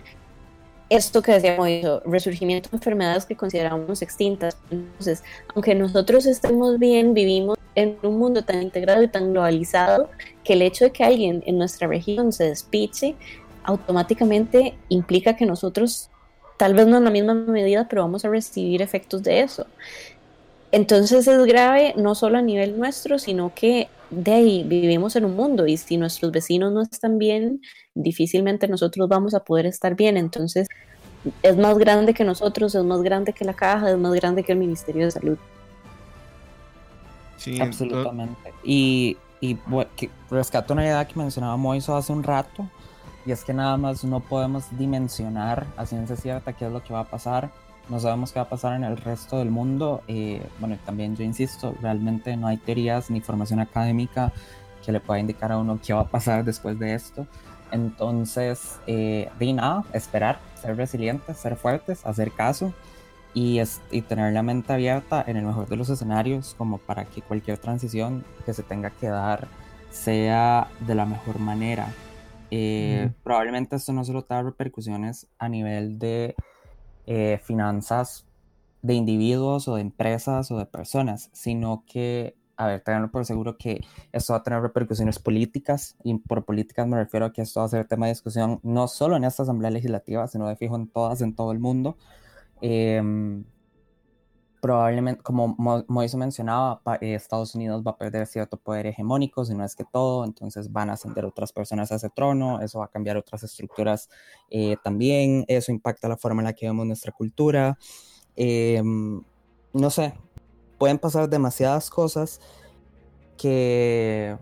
esto que decíamos, resurgimiento de enfermedades que consideramos extintas. Entonces, aunque nosotros estemos bien, vivimos en un mundo tan integrado y tan globalizado que el hecho de que alguien en nuestra región se despiche automáticamente implica que nosotros, tal vez no en la misma medida, pero vamos a recibir efectos de eso. Entonces es grave no solo a nivel nuestro, sino que de ahí vivimos en un mundo y si nuestros vecinos no están bien, difícilmente nosotros vamos a poder estar bien. Entonces, es más grande que nosotros, es más grande que la caja, es más grande que el Ministerio de Salud. Sí, absolutamente. Y, y rescato una idea que mencionaba Moiso hace un rato, y es que nada más no podemos dimensionar a ciencia cierta qué es lo que va a pasar. No sabemos qué va a pasar en el resto del mundo. Eh, bueno, también yo insisto, realmente no hay teorías ni formación académica que le pueda indicar a uno qué va a pasar después de esto. Entonces, eh, di nada, esperar, ser resilientes, ser fuertes, hacer caso y, es, y tener la mente abierta en el mejor de los escenarios como para que cualquier transición que se tenga que dar sea de la mejor manera. Eh, probablemente esto no solo tenga repercusiones a nivel de eh, finanzas de individuos o de empresas o de personas, sino que, a ver, tenganlo por seguro que esto va a tener repercusiones políticas, y por políticas me refiero a que esto va a ser tema de discusión no solo en esta Asamblea Legislativa, sino de fijo en todas, en todo el mundo. Em, probablemente, como Moisés mencionaba, eh, Estados Unidos va a perder cierto poder hegemónico, si no es que todo, entonces van a ascender otras personas a ese trono, eso va a cambiar otras estructuras eh, también, eso impacta la forma en la que vemos nuestra cultura. Em, no sé, pueden pasar demasiadas cosas que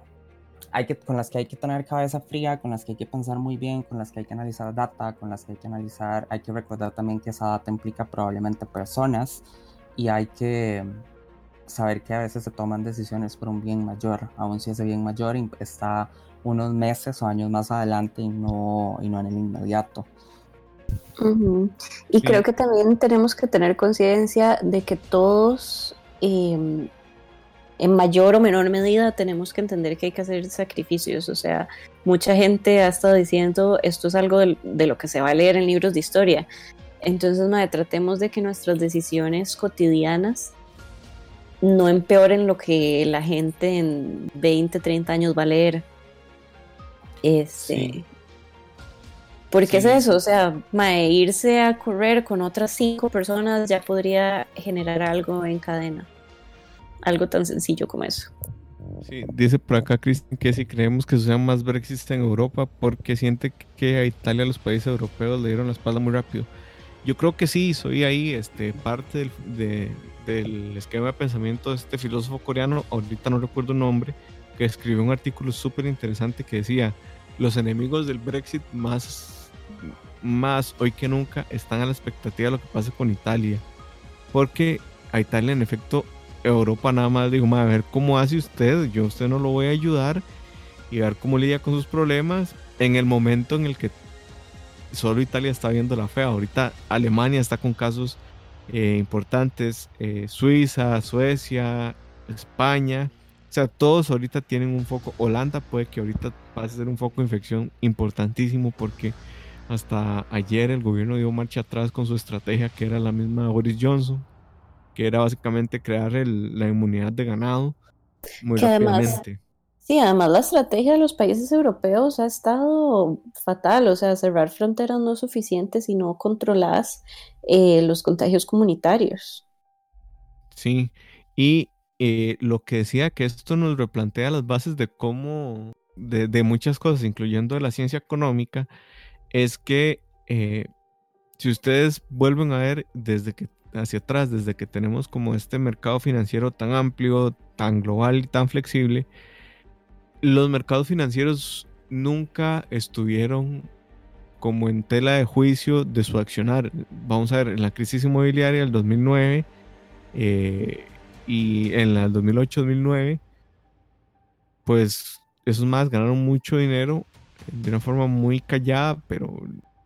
hay que, con las que hay que tener cabeza fría, con las que hay que pensar muy bien, con las que hay que analizar data, con las que hay que analizar, hay que recordar también que esa data implica probablemente personas y hay que saber que a veces se toman decisiones por un bien mayor, aun si ese bien mayor está unos meses o años más adelante y no, y no en el inmediato. Y creo que también tenemos que tener conciencia de que todos, em, en mayor o menor medida, tenemos que entender que hay que hacer sacrificios. O sea, mucha gente ha estado diciendo esto es algo de, lo que se va a leer en libros de historia. Entonces, madre, tratemos de que nuestras decisiones cotidianas no empeoren lo que la gente en 20, 30 años va a leer. Este, porque es eso, o sea, irse a correr con otras cinco personas ya podría generar algo en cadena. Algo tan sencillo como eso. Sí, dice por acá Cristian que si creemos que suceda más Brexit en Europa porque siente que a Italia los países europeos le dieron la espalda muy rápido. Yo creo que sí, soy ahí este, parte del, del esquema de pensamiento de este filósofo coreano, ahorita no recuerdo el nombre, que escribió un artículo súper interesante que decía, los enemigos del Brexit más más hoy que nunca están a la expectativa de lo que pase con Italia. Porque a Italia, en efecto, Europa nada más digo, a ver cómo hace usted, yo a usted no lo voy a ayudar y a ver cómo lidia con sus problemas en el momento en el que solo Italia está viendo la fea. Ahorita Alemania está con casos eh, importantes, eh, Suiza, Suecia, España. O sea, todos ahorita tienen un foco. Holanda puede que ahorita pase a ser un foco de infección importantísimo porque hasta ayer el gobierno dio marcha atrás con su estrategia que era la misma Boris Johnson, que era básicamente crear la inmunidad de ganado muy rápidamente. Sí, además la estrategia de los países europeos ha estado fatal, o sea, cerrar fronteras no es suficiente si no controlas eh, los contagios comunitarios. Sí, y eh, lo que decía que esto nos replantea las bases de cómo, de, de muchas cosas, incluyendo la ciencia económica, es que eh, si ustedes vuelven a ver desde que hacia atrás, desde que tenemos como este mercado financiero tan amplio, tan global y tan flexible, los mercados financieros nunca estuvieron como en tela de juicio de su accionar. Vamos a ver, en la crisis inmobiliaria del 2009 eh, y en la 2008-2009, pues esos más ganaron mucho dinero de una forma muy callada, pero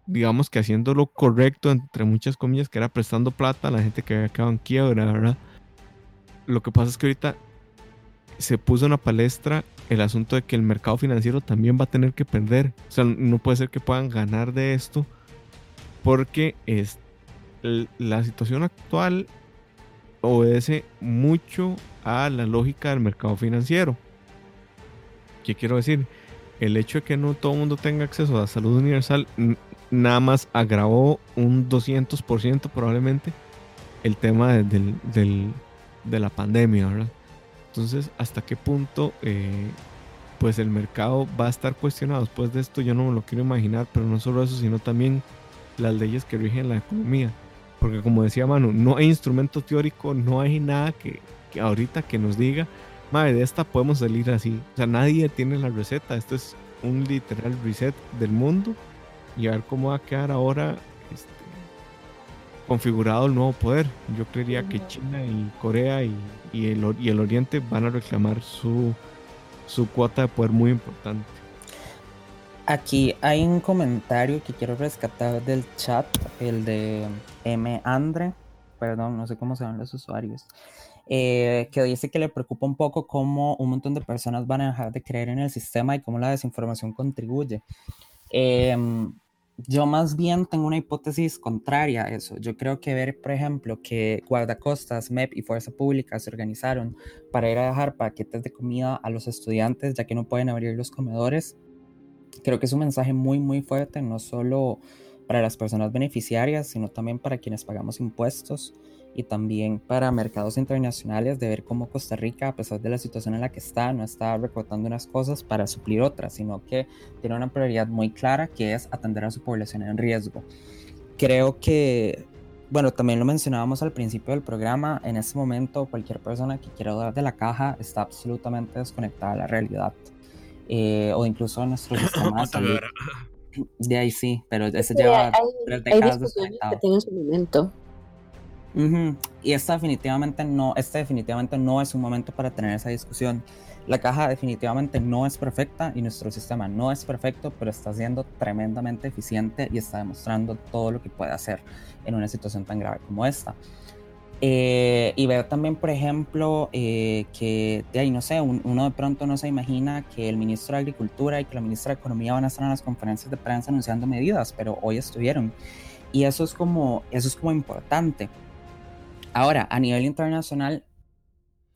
digamos que haciendo lo correcto, entre muchas comillas, que era prestando plata a la gente que había quedado en quiebra, ¿verdad? Lo que pasa es que ahorita se puso en la palestra el asunto de que el mercado financiero también va a tener que perder. O sea, no puede ser que puedan ganar de esto porque es, la situación actual obedece mucho a la lógica del mercado financiero. ¿Qué quiero decir? el hecho de que no todo el mundo tenga acceso a salud universal nada más agravó un 200% probablemente el tema de, la pandemia, ¿verdad? Entonces, ¿hasta qué punto eh, pues el mercado va a estar cuestionado después de esto? Yo no me lo quiero imaginar, pero no solo eso, sino también las leyes que rigen la economía. Porque como decía Manu, no hay instrumento teórico, no hay nada que, que ahorita que nos diga madre, de esta podemos salir así. O sea, nadie tiene la receta. Esto es un literal reset del mundo y a ver cómo va a quedar ahora este, configurado el nuevo poder. Yo creería que China y Corea y, el, y el Oriente van a reclamar su, su cuota de poder muy importante. Aquí hay un comentario que quiero rescatar del chat, el de M. Andre, perdón, no sé cómo se llaman los usuarios, eh, que dice que le preocupa un poco cómo un montón de personas van a dejar de creer en el sistema y cómo la desinformación contribuye. Em, yo más bien tengo una hipótesis contraria a eso. Yo creo que ver, por ejemplo, que guardacostas, MEP y Fuerza Pública se organizaron para ir a dejar paquetes de comida a los estudiantes ya que no pueden abrir los comedores, creo que es un mensaje muy, muy fuerte, no solo para las personas beneficiarias, sino también para quienes pagamos impuestos y también para mercados internacionales de ver cómo Costa Rica, a pesar de la situación en la que está, no está recortando unas cosas para suplir otras, sino que tiene una prioridad muy clara que es atender a su población en riesgo. Creo que, bueno, también lo mencionábamos al principio del programa, en este momento cualquier persona que quiera dudar de la caja está absolutamente desconectada de la realidad. Eh, o incluso nuestro sistema de De ahí sí, pero ese lleva tres décadas desconectado. Que su momento. Y esta definitivamente no, este definitivamente no es un momento para tener esa discusión. La caja definitivamente no es perfecta y nuestro sistema no es perfecto, pero está siendo tremendamente eficiente y está demostrando todo lo que puede hacer en una situación tan grave como esta. Eh, y ver también, por ejemplo, eh, que de ahí, no sé, uno de pronto no se imagina que el ministro de Agricultura y que la ministra de Economía van a estar en las conferencias de prensa anunciando medidas, pero hoy estuvieron. Y eso es como, eso es como importante. Ahora, a nivel internacional,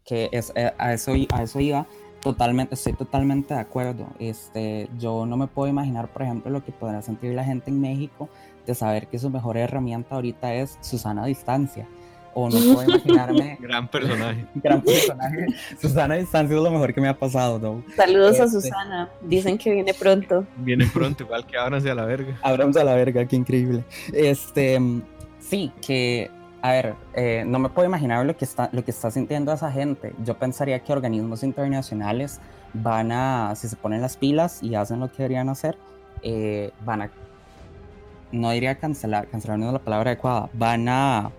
que es, eh, a, eso, a eso iba, totalmente, estoy totalmente de acuerdo. Este, yo no me puedo imaginar, por ejemplo, lo que podrá sentir la gente en México de saber que su mejor herramienta ahorita es Susana a distancia. O no puedo imaginarme. gran personaje. gran personaje. Susana a distancia es lo mejor que me ha pasado, ¿no? Saludos a este, Susana. Dicen que viene pronto. Viene pronto, igual que ábranse a la verga. Ábranse a la verga, qué increíble. Este, sí, que a ver, eh, no me puedo imaginar lo que, está, lo que está sintiendo esa gente. Yo pensaría que organismos internacionales van a, si se ponen las pilas y hacen lo que deberían hacer, eh, van a, no diría cancelar, cancelar no es la palabra adecuada, van a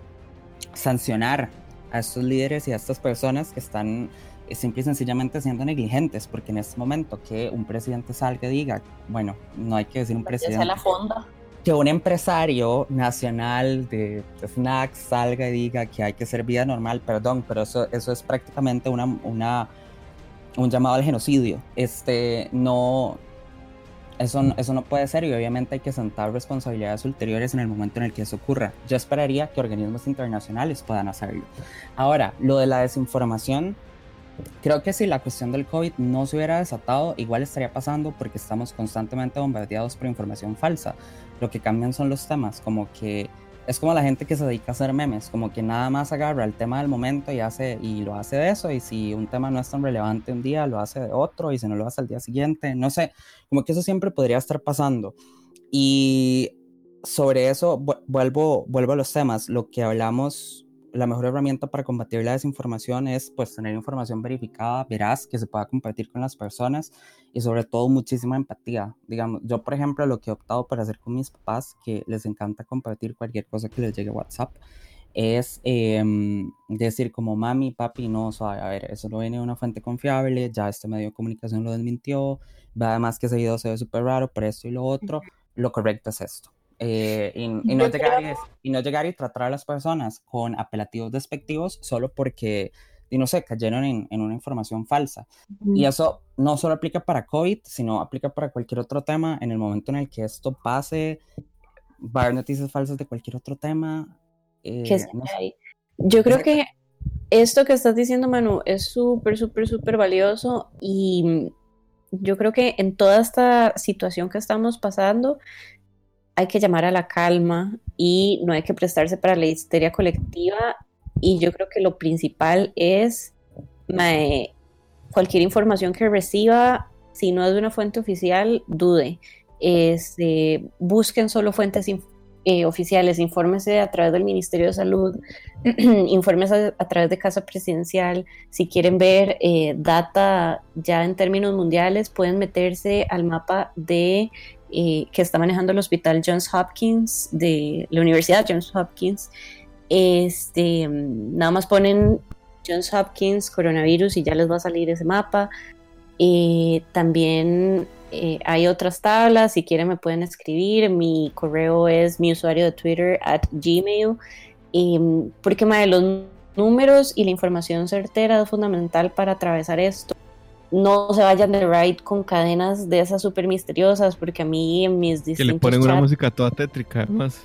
sancionar a estos líderes y a estas personas que están eh, simple y sencillamente siendo negligentes, porque en este momento que un presidente salga y diga, bueno, no hay que decir un presidente. la fonda que un empresario nacional de snacks salga y diga que hay que ser vida normal, perdón, pero eso, eso es prácticamente una, una, un llamado al genocidio. Este, no, eso, eso no puede ser y obviamente hay que sentar responsabilidades ulteriores en el momento en el que eso ocurra. Yo esperaría que organismos internacionales puedan hacerlo. Ahora, lo de la desinformación, Creo que si la cuestión del COVID no se hubiera desatado, igual estaría pasando porque estamos constantemente bombardeados por información falsa. Lo que cambian son los temas, como que es como la gente que se dedica a hacer memes, como que nada más agarra el tema del momento y hace y lo hace de eso y si un tema no es tan relevante un día lo hace de otro y si no lo hace al día siguiente, no sé, como que eso siempre podría estar pasando. Y sobre eso vuelvo vuelvo a los temas, lo que hablamos la mejor herramienta para combatir la desinformación es pues tener información verificada, veraz, que se pueda compartir con las personas y sobre todo muchísima empatía. Digamos, yo por ejemplo lo que he optado para hacer con mis papás, que les encanta compartir cualquier cosa que les llegue a WhatsApp, es em, decir como mami, papi, no, a ver, eso no viene de una fuente confiable, ya este medio de comunicación lo desmintió, además que ese video se ve súper raro por esto y lo otro, lo correcto es esto. Eh, y, no llegar y, no llegar y tratar a las personas con apelativos despectivos solo porque, y no sé, cayeron en, en una información falsa. Y eso no solo aplica para COVID, sino aplica para cualquier otro tema. En el momento en el que esto pase, va a haber noticias falsas de cualquier otro tema. Eh, Yo creo que esto que estás diciendo, Manu, es súper, súper, súper valioso y yo creo que en toda esta situación que estamos pasando, hay que llamar a la calma y no hay que prestarse para la histeria colectiva. Y yo creo que lo principal es cualquier información que reciba, si no es de una fuente oficial, dude. Este, busquen solo fuentes eh, oficiales, infórmese a través del Ministerio de Salud, infórmese a, través de Casa Presidencial. Si quieren ver eh, data ya en términos mundiales, pueden meterse al mapa de eh, que está manejando el hospital Johns Hopkins de la Universidad Johns Hopkins. Este, nada más ponen Johns Hopkins coronavirus y ya les va a salir ese mapa. Eh, también eh, hay otras tablas, si quieren me pueden escribir. Mi correo es mi usuario de Twitter at gmail. em, porque de los números y la información certera es fundamental para atravesar esto. No se vayan de ride con cadenas de esas súper misteriosas, porque a mí en mis distintos Que le ponen una música toda tétrica, además.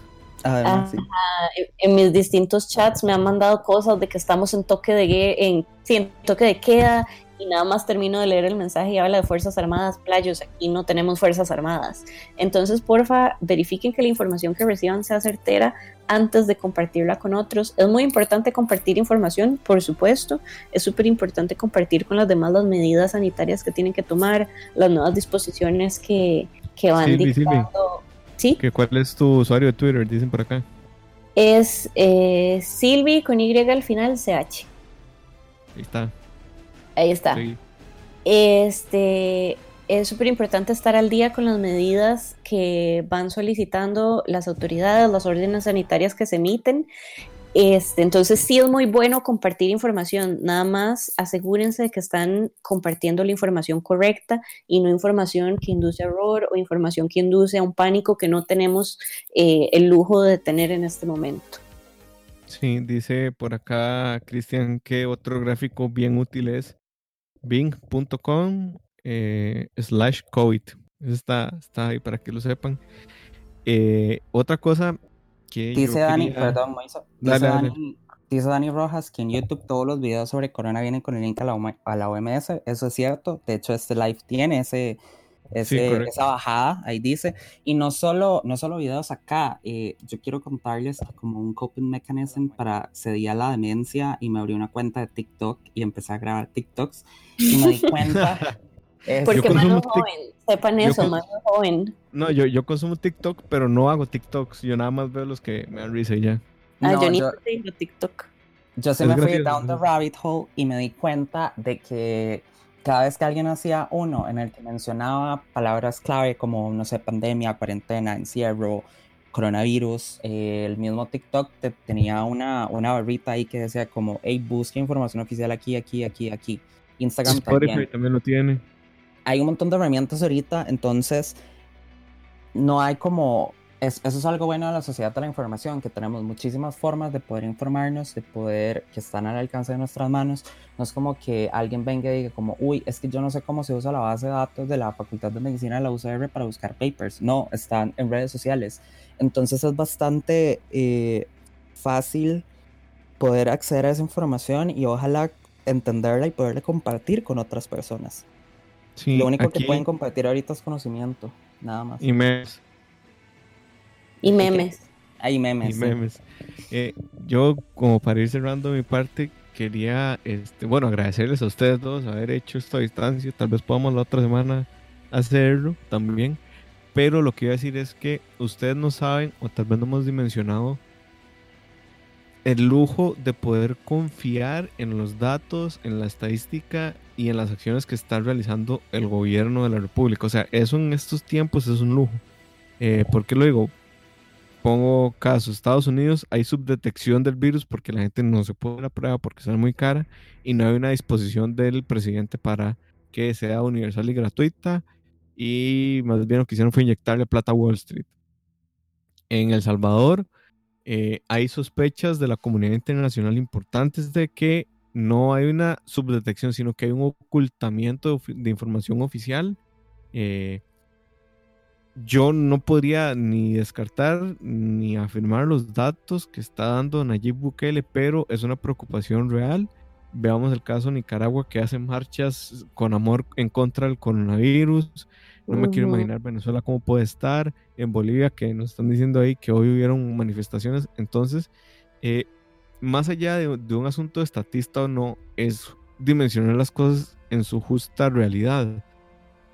en, mis distintos chats me han mandado cosas de que estamos en toque de, en, en toque de queda y nada más termino de leer el mensaje y habla de Fuerzas Armadas, playos, aquí no tenemos Fuerzas Armadas. Entonces, porfa, verifiquen que la información que reciban sea certera antes de compartirla con otros. Es muy importante compartir información, por supuesto. Es súper importante compartir con las demás las medidas sanitarias que tienen que tomar, las nuevas disposiciones que, que van dictando. ¿Sí? ¿Cuál es tu usuario de Twitter? Dicen por acá. Es eh, Silvi con Y al final, CH. Ahí está. Ahí está. Este, es súper importante estar al día con las medidas que van solicitando las autoridades, las órdenes sanitarias que se emiten. Este, entonces sí es muy bueno compartir información, nada más asegúrense de que están compartiendo la información correcta y no información que induce error o información que induce a un pánico que no tenemos eh, el lujo de tener en este momento. Sí, dice por acá Cristian que otro gráfico bien útil es bing.com eh, slash COVID. Está, está ahí para que lo sepan. Eh, otra cosa que. Dice Dani, perdón, dice, Dani, Rojas que en YouTube todos los videos sobre Corona vienen con el link a la, a la OMS. Eso es cierto. De hecho, este live tiene ese esa bajada, ahí dice. Y no solo, no solo videos acá, eh, yo quiero contarles como un coping mechanism para cedía la demencia y me abrí una cuenta de TikTok y empecé a grabar TikToks y me di cuenta. Porque más joven, sepan eso, más joven. No, yo, yo consumo TikTok, pero no hago TikToks, yo nada más veo los que me dan risa y ya. Ah, yo ni tengo TikTok. Yo se me fui down the rabbit hole y me di cuenta de que cada vez que alguien hacía uno en el que mencionaba palabras clave como, no sé, pandemia, cuarentena, encierro, coronavirus, eh, el mismo TikTok te, tenía una, una barrita ahí que decía como, hey, busca información oficial aquí, aquí, aquí, aquí. Instagram también. también lo tiene. Hay un montón de herramientas ahorita, entonces no hay como eso es algo bueno de la sociedad de la información, que tenemos muchísimas formas de poder informarnos, de poder, que están al alcance de nuestras manos. No es como que alguien venga y diga como, uy, es que yo no sé cómo se usa la base de datos de la Facultad de Medicina de la UCR para buscar papers. No, están en redes sociales. Entonces es bastante eh, fácil poder acceder a esa información y ojalá entenderla y poderla compartir con otras personas. Lo único que pueden compartir ahorita es conocimiento, nada más. Y me y memes. Hay memes. Y memes. Eh, yo, como para ir cerrando mi parte, quería, este, bueno, agradecerles a ustedes dos haber hecho esto a distancia. Tal vez podamos la otra semana hacerlo también. Pero lo que iba a decir es que ustedes no saben, o tal vez no hemos dimensionado, el lujo de poder confiar en los datos, en la estadística y en las acciones que está realizando el gobierno de la República. O sea, eso en estos tiempos es un lujo. Eh, ¿Por qué lo digo? Pongo caso, Estados Unidos hay subdetección del virus porque la gente no se puede la prueba porque sale muy cara y no hay una disposición del presidente para que sea universal y gratuita y más bien lo que hicieron fue inyectarle plata a Wall Street. En El Salvador eh, hay sospechas de la comunidad internacional importantes de que no hay una subdetección, sino que hay un ocultamiento de, información oficial. Eh, yo no podría ni descartar ni afirmar los datos que está dando Nayib Bukele, pero es una preocupación real. Veamos el caso de Nicaragua que hace marchas con amor en contra del coronavirus. No me quiero imaginar Venezuela cómo puede estar. En Bolivia que nos están diciendo ahí que hoy hubieron manifestaciones. Entonces, eh, más allá de, de un asunto estatista o no, es dimensionar las cosas en su justa realidad.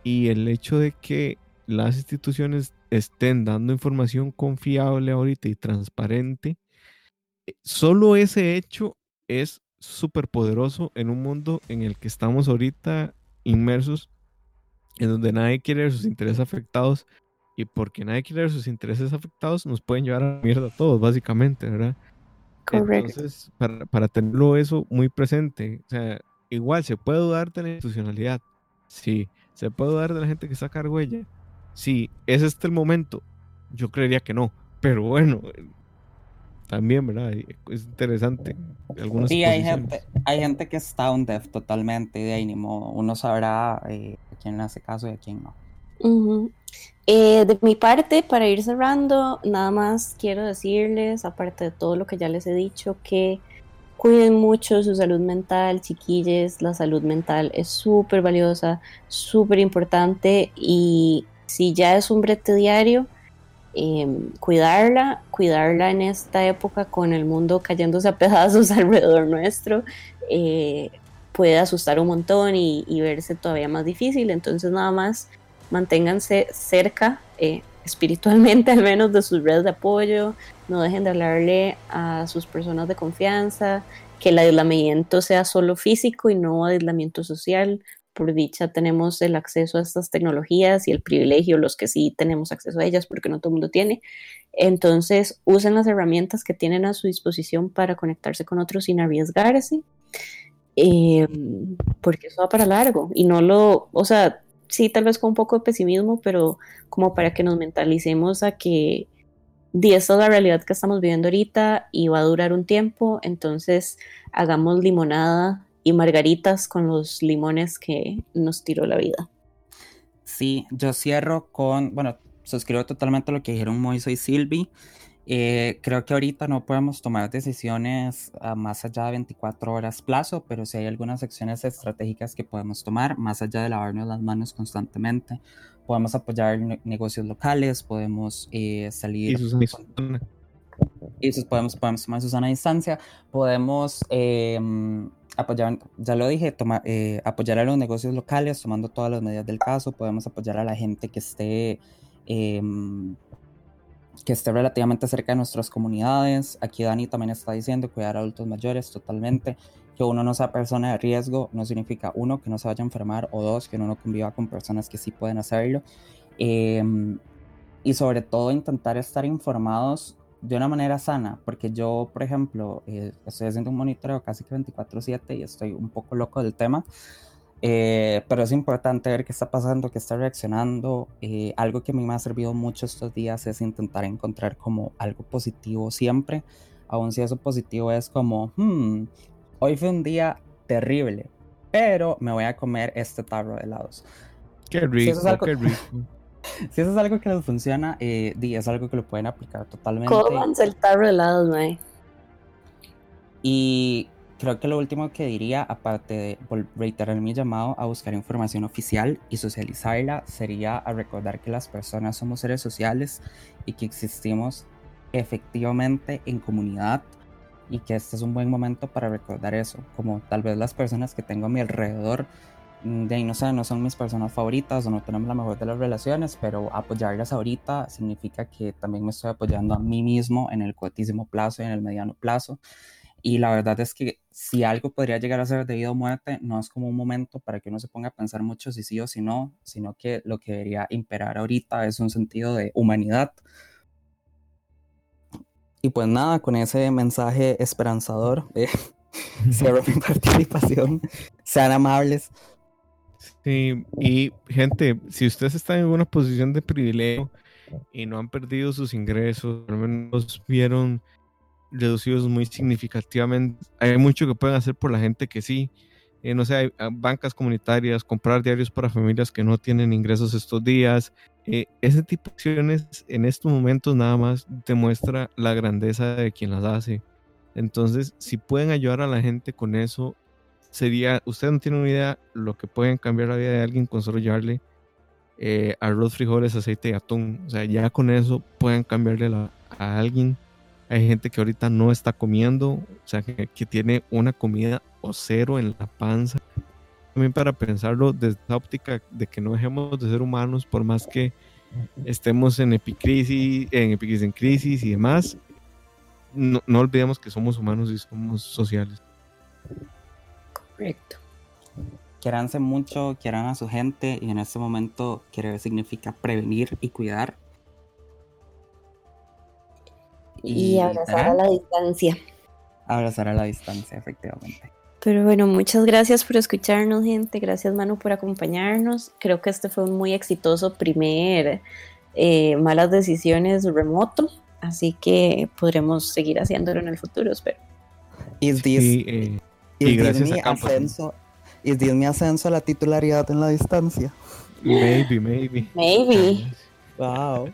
Y el hecho de que las instituciones estén dando información confiable ahorita y transparente, eh, solo ese hecho es súper poderoso en un mundo en el que estamos ahorita inmersos, en donde nadie quiere ver sus intereses afectados y porque nadie quiere ver sus intereses afectados nos pueden llevar a la mierda a todos, básicamente, ¿verdad? Correcto. Entonces, para, para tenerlo eso muy presente, o sea, igual se puede dudar de la institucionalidad, sí, se puede dudar de la gente que saca argüella, si es este el momento, yo creería que no. Pero bueno, también, ¿verdad? Es interesante. Algunas sí, hay gente, hay gente que está un dev totalmente y de ahí ni modo. Uno sabrá eh, a quién le hace caso y a quién no. Eh, de mi parte, para ir cerrando, nada más quiero decirles, aparte de todo lo que ya les he dicho, que cuiden mucho su salud mental, chiquilles. La salud mental es súper valiosa, súper importante y si ya es un brete diario, Em, cuidarla, cuidarla en esta época con el mundo cayéndose a pedazos alrededor nuestro, eh, puede asustar un montón y, verse todavía más difícil. Entonces nada más manténganse cerca, eh, espiritualmente al menos, de sus redes de apoyo, no dejen de hablarle a sus personas de confianza, que el aislamiento sea solo físico y no aislamiento social por dicha tenemos el acceso a estas tecnologías y el privilegio, los que sí tenemos acceso a ellas, porque no todo el mundo tiene. Entonces, usen las herramientas que tienen a su disposición para conectarse con otros sin arriesgarse, eh, porque eso va para largo y no lo, o sea, sí, tal vez con un poco de pesimismo, pero como para que nos mentalicemos a que esta es la realidad que estamos viviendo ahorita y va a durar un tiempo, entonces hagamos limonada y margaritas con los limones que nos tiró la vida. Sí, yo cierro con, bueno, suscribo totalmente lo que dijeron Moiso y Silvi. Eh, creo que ahorita no podemos tomar decisiones a más allá de 24 horas plazo, pero sí hay algunas acciones estratégicas que podemos tomar, más allá de lavarnos las manos constantemente. Podemos apoyar negocios locales, podemos eh, salir... Y y podemos, podemos tomar Susana a distancia, podemos eh, apoyar, ya lo dije, eh, apoyar a los negocios locales tomando todas las medidas del caso, podemos apoyar a la gente que esté, em, que esté relativamente cerca de nuestras comunidades. Aquí Dani también está diciendo cuidar a adultos mayores totalmente. Que uno no sea persona de riesgo no significa, uno, que no se vaya a enfermar o dos, que uno no conviva con personas que sí pueden hacerlo. Em, y sobre todo intentar estar informados de una manera sana, porque yo, por ejemplo, eh, estoy haciendo un monitoreo casi que 24/7 y estoy un poco loco del tema, eh, pero es importante ver qué está pasando, qué está reaccionando. Eh, algo que a mí me ha servido mucho estos días es intentar encontrar como algo positivo siempre, aun si eso positivo es como, hmm, hoy fue un día terrible, pero me voy a comer este tarro de helados. Qué rico, qué rico si eso es algo que les funciona, eh, es algo que lo pueden aplicar totalmente. Cómanse el tarro helado, mae. Y creo que lo último que diría, aparte de reiterar mi llamado a buscar información oficial y socializarla, sería a recordar que las personas somos seres sociales y que existimos efectivamente en comunidad y que este es un buen momento para recordar eso, como tal vez las personas que tengo a mi alrededor de ahí no sé, no son mis personas favoritas o no tenemos la mejor de las relaciones, pero apoyarlas ahorita significa que también me estoy apoyando a mí mismo en el cortísimo plazo y en el mediano plazo. Y la verdad es que si algo podría llegar a ser debido a muerte, no es como un momento para que uno se ponga a pensar mucho si sí o si no, sino que lo que debería imperar ahorita es un sentido de humanidad. Y pues nada, con ese mensaje esperanzador, eh, cierro mi participación. Sean amables. Sí, y gente, si ustedes están en una posición de privilegio y no han perdido sus ingresos, al menos vieron reducidos muy significativamente, hay mucho que pueden hacer por la gente que sí. Eh, no sé, hay ah, bancas comunitarias, comprar diarios para familias que no tienen ingresos estos días. Eh, ese tipo de acciones en estos momentos nada más demuestra la grandeza de quien las hace. Entonces, si pueden ayudar a la gente con eso, sería, ustedes no tienen una idea lo que pueden cambiar la vida de alguien con solo llevarle eh, arroz, frijoles, aceite y atún. O sea, ya con eso pueden cambiarle a alguien. Hay gente que ahorita no está comiendo, o sea, que, tiene una comida o cero en la panza. También para pensarlo desde la óptica de que no dejemos de ser humanos, por más que estemos en epicrisis, en epicrisis, en crisis y demás, no, no olvidemos que somos humanos y somos sociales. Correcto. Quieranse mucho, quieran a su gente y en este momento querer significa prevenir y cuidar. Y, abrazar a la distancia. Abrazar a la distancia, efectivamente. Pero bueno, muchas gracias por escucharnos, gente. Gracias, Manu, por acompañarnos. Creo que este fue un muy exitoso primer eh, Malas Decisiones remoto. así que podremos seguir haciéndolo en el futuro, espero. Is this, Y, y gracias a Campos. ascenso, is this mi ascenso a la titularidad en la distancia? Maybe, maybe. Maybe. Wow.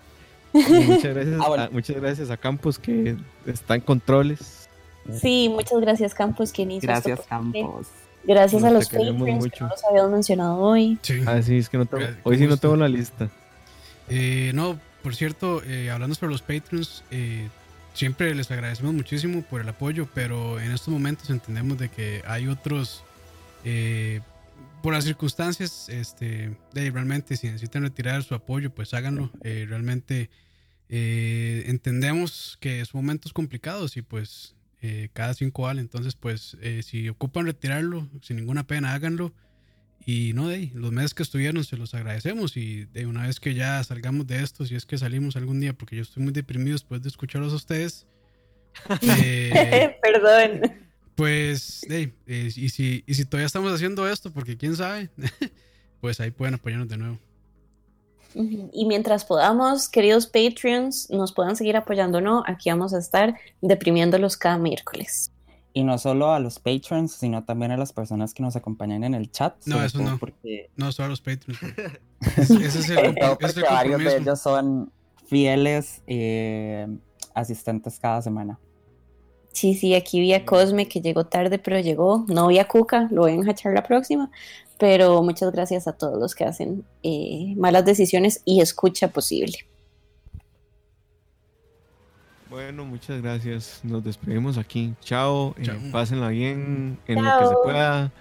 Muchas gracias, Ah, bueno. a, muchas gracias a Campos que está en controles. Sí, muchas gracias Campos, quien hizo esto Gracias, posible. Campos. Gracias a los Patreons que no los habíamos mencionado hoy. Sí. Ah, sí, es que no tengo, Gra- hoy sí no tengo la lista. Eh, no, por cierto, eh, hablando sobre los Patreons, eh, siempre les agradecemos muchísimo por el apoyo, pero en estos momentos entendemos de que hay otros, eh, por las circunstancias, este, de, realmente si necesitan retirar su apoyo, pues háganlo. Eh, realmente eh, entendemos que son momentos complicados y pues eh, cada cinco vale, entonces pues eh, si ocupan retirarlo, sin ninguna pena, háganlo. Y no, de ahí, los meses que estuvieron se los agradecemos y de una vez que ya salgamos de esto, si es que salimos algún día, porque yo estoy muy deprimido después de escucharlos a ustedes, eh, Perdón. pues, de ahí, eh, y, si, y si todavía estamos haciendo esto, porque quién sabe, pues ahí pueden apoyarnos de nuevo. Y mientras podamos, queridos Patreons, nos puedan seguir apoyando o no, aquí vamos a estar deprimiéndolos cada miércoles. Y no solo a los patrons, sino también a las personas que nos acompañan en el chat. No, eso no. Porque, No, solo a los Patreons. Ese es el, es el varios de ellos son fieles eh, asistentes cada semana. Sí, sí, aquí vi a Cosme que llegó tarde, pero llegó. No vi a Cuca, lo voy a enjachar la próxima. Pero muchas gracias a todos los que hacen eh, malas decisiones y escucha posible. Bueno, muchas gracias. Nos despedimos aquí. Chao. eh, Chao. pásenla bien en lo que se Chao. pueda.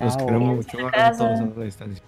Los Chao. queremos Quédense en mucho a todos a la distancia.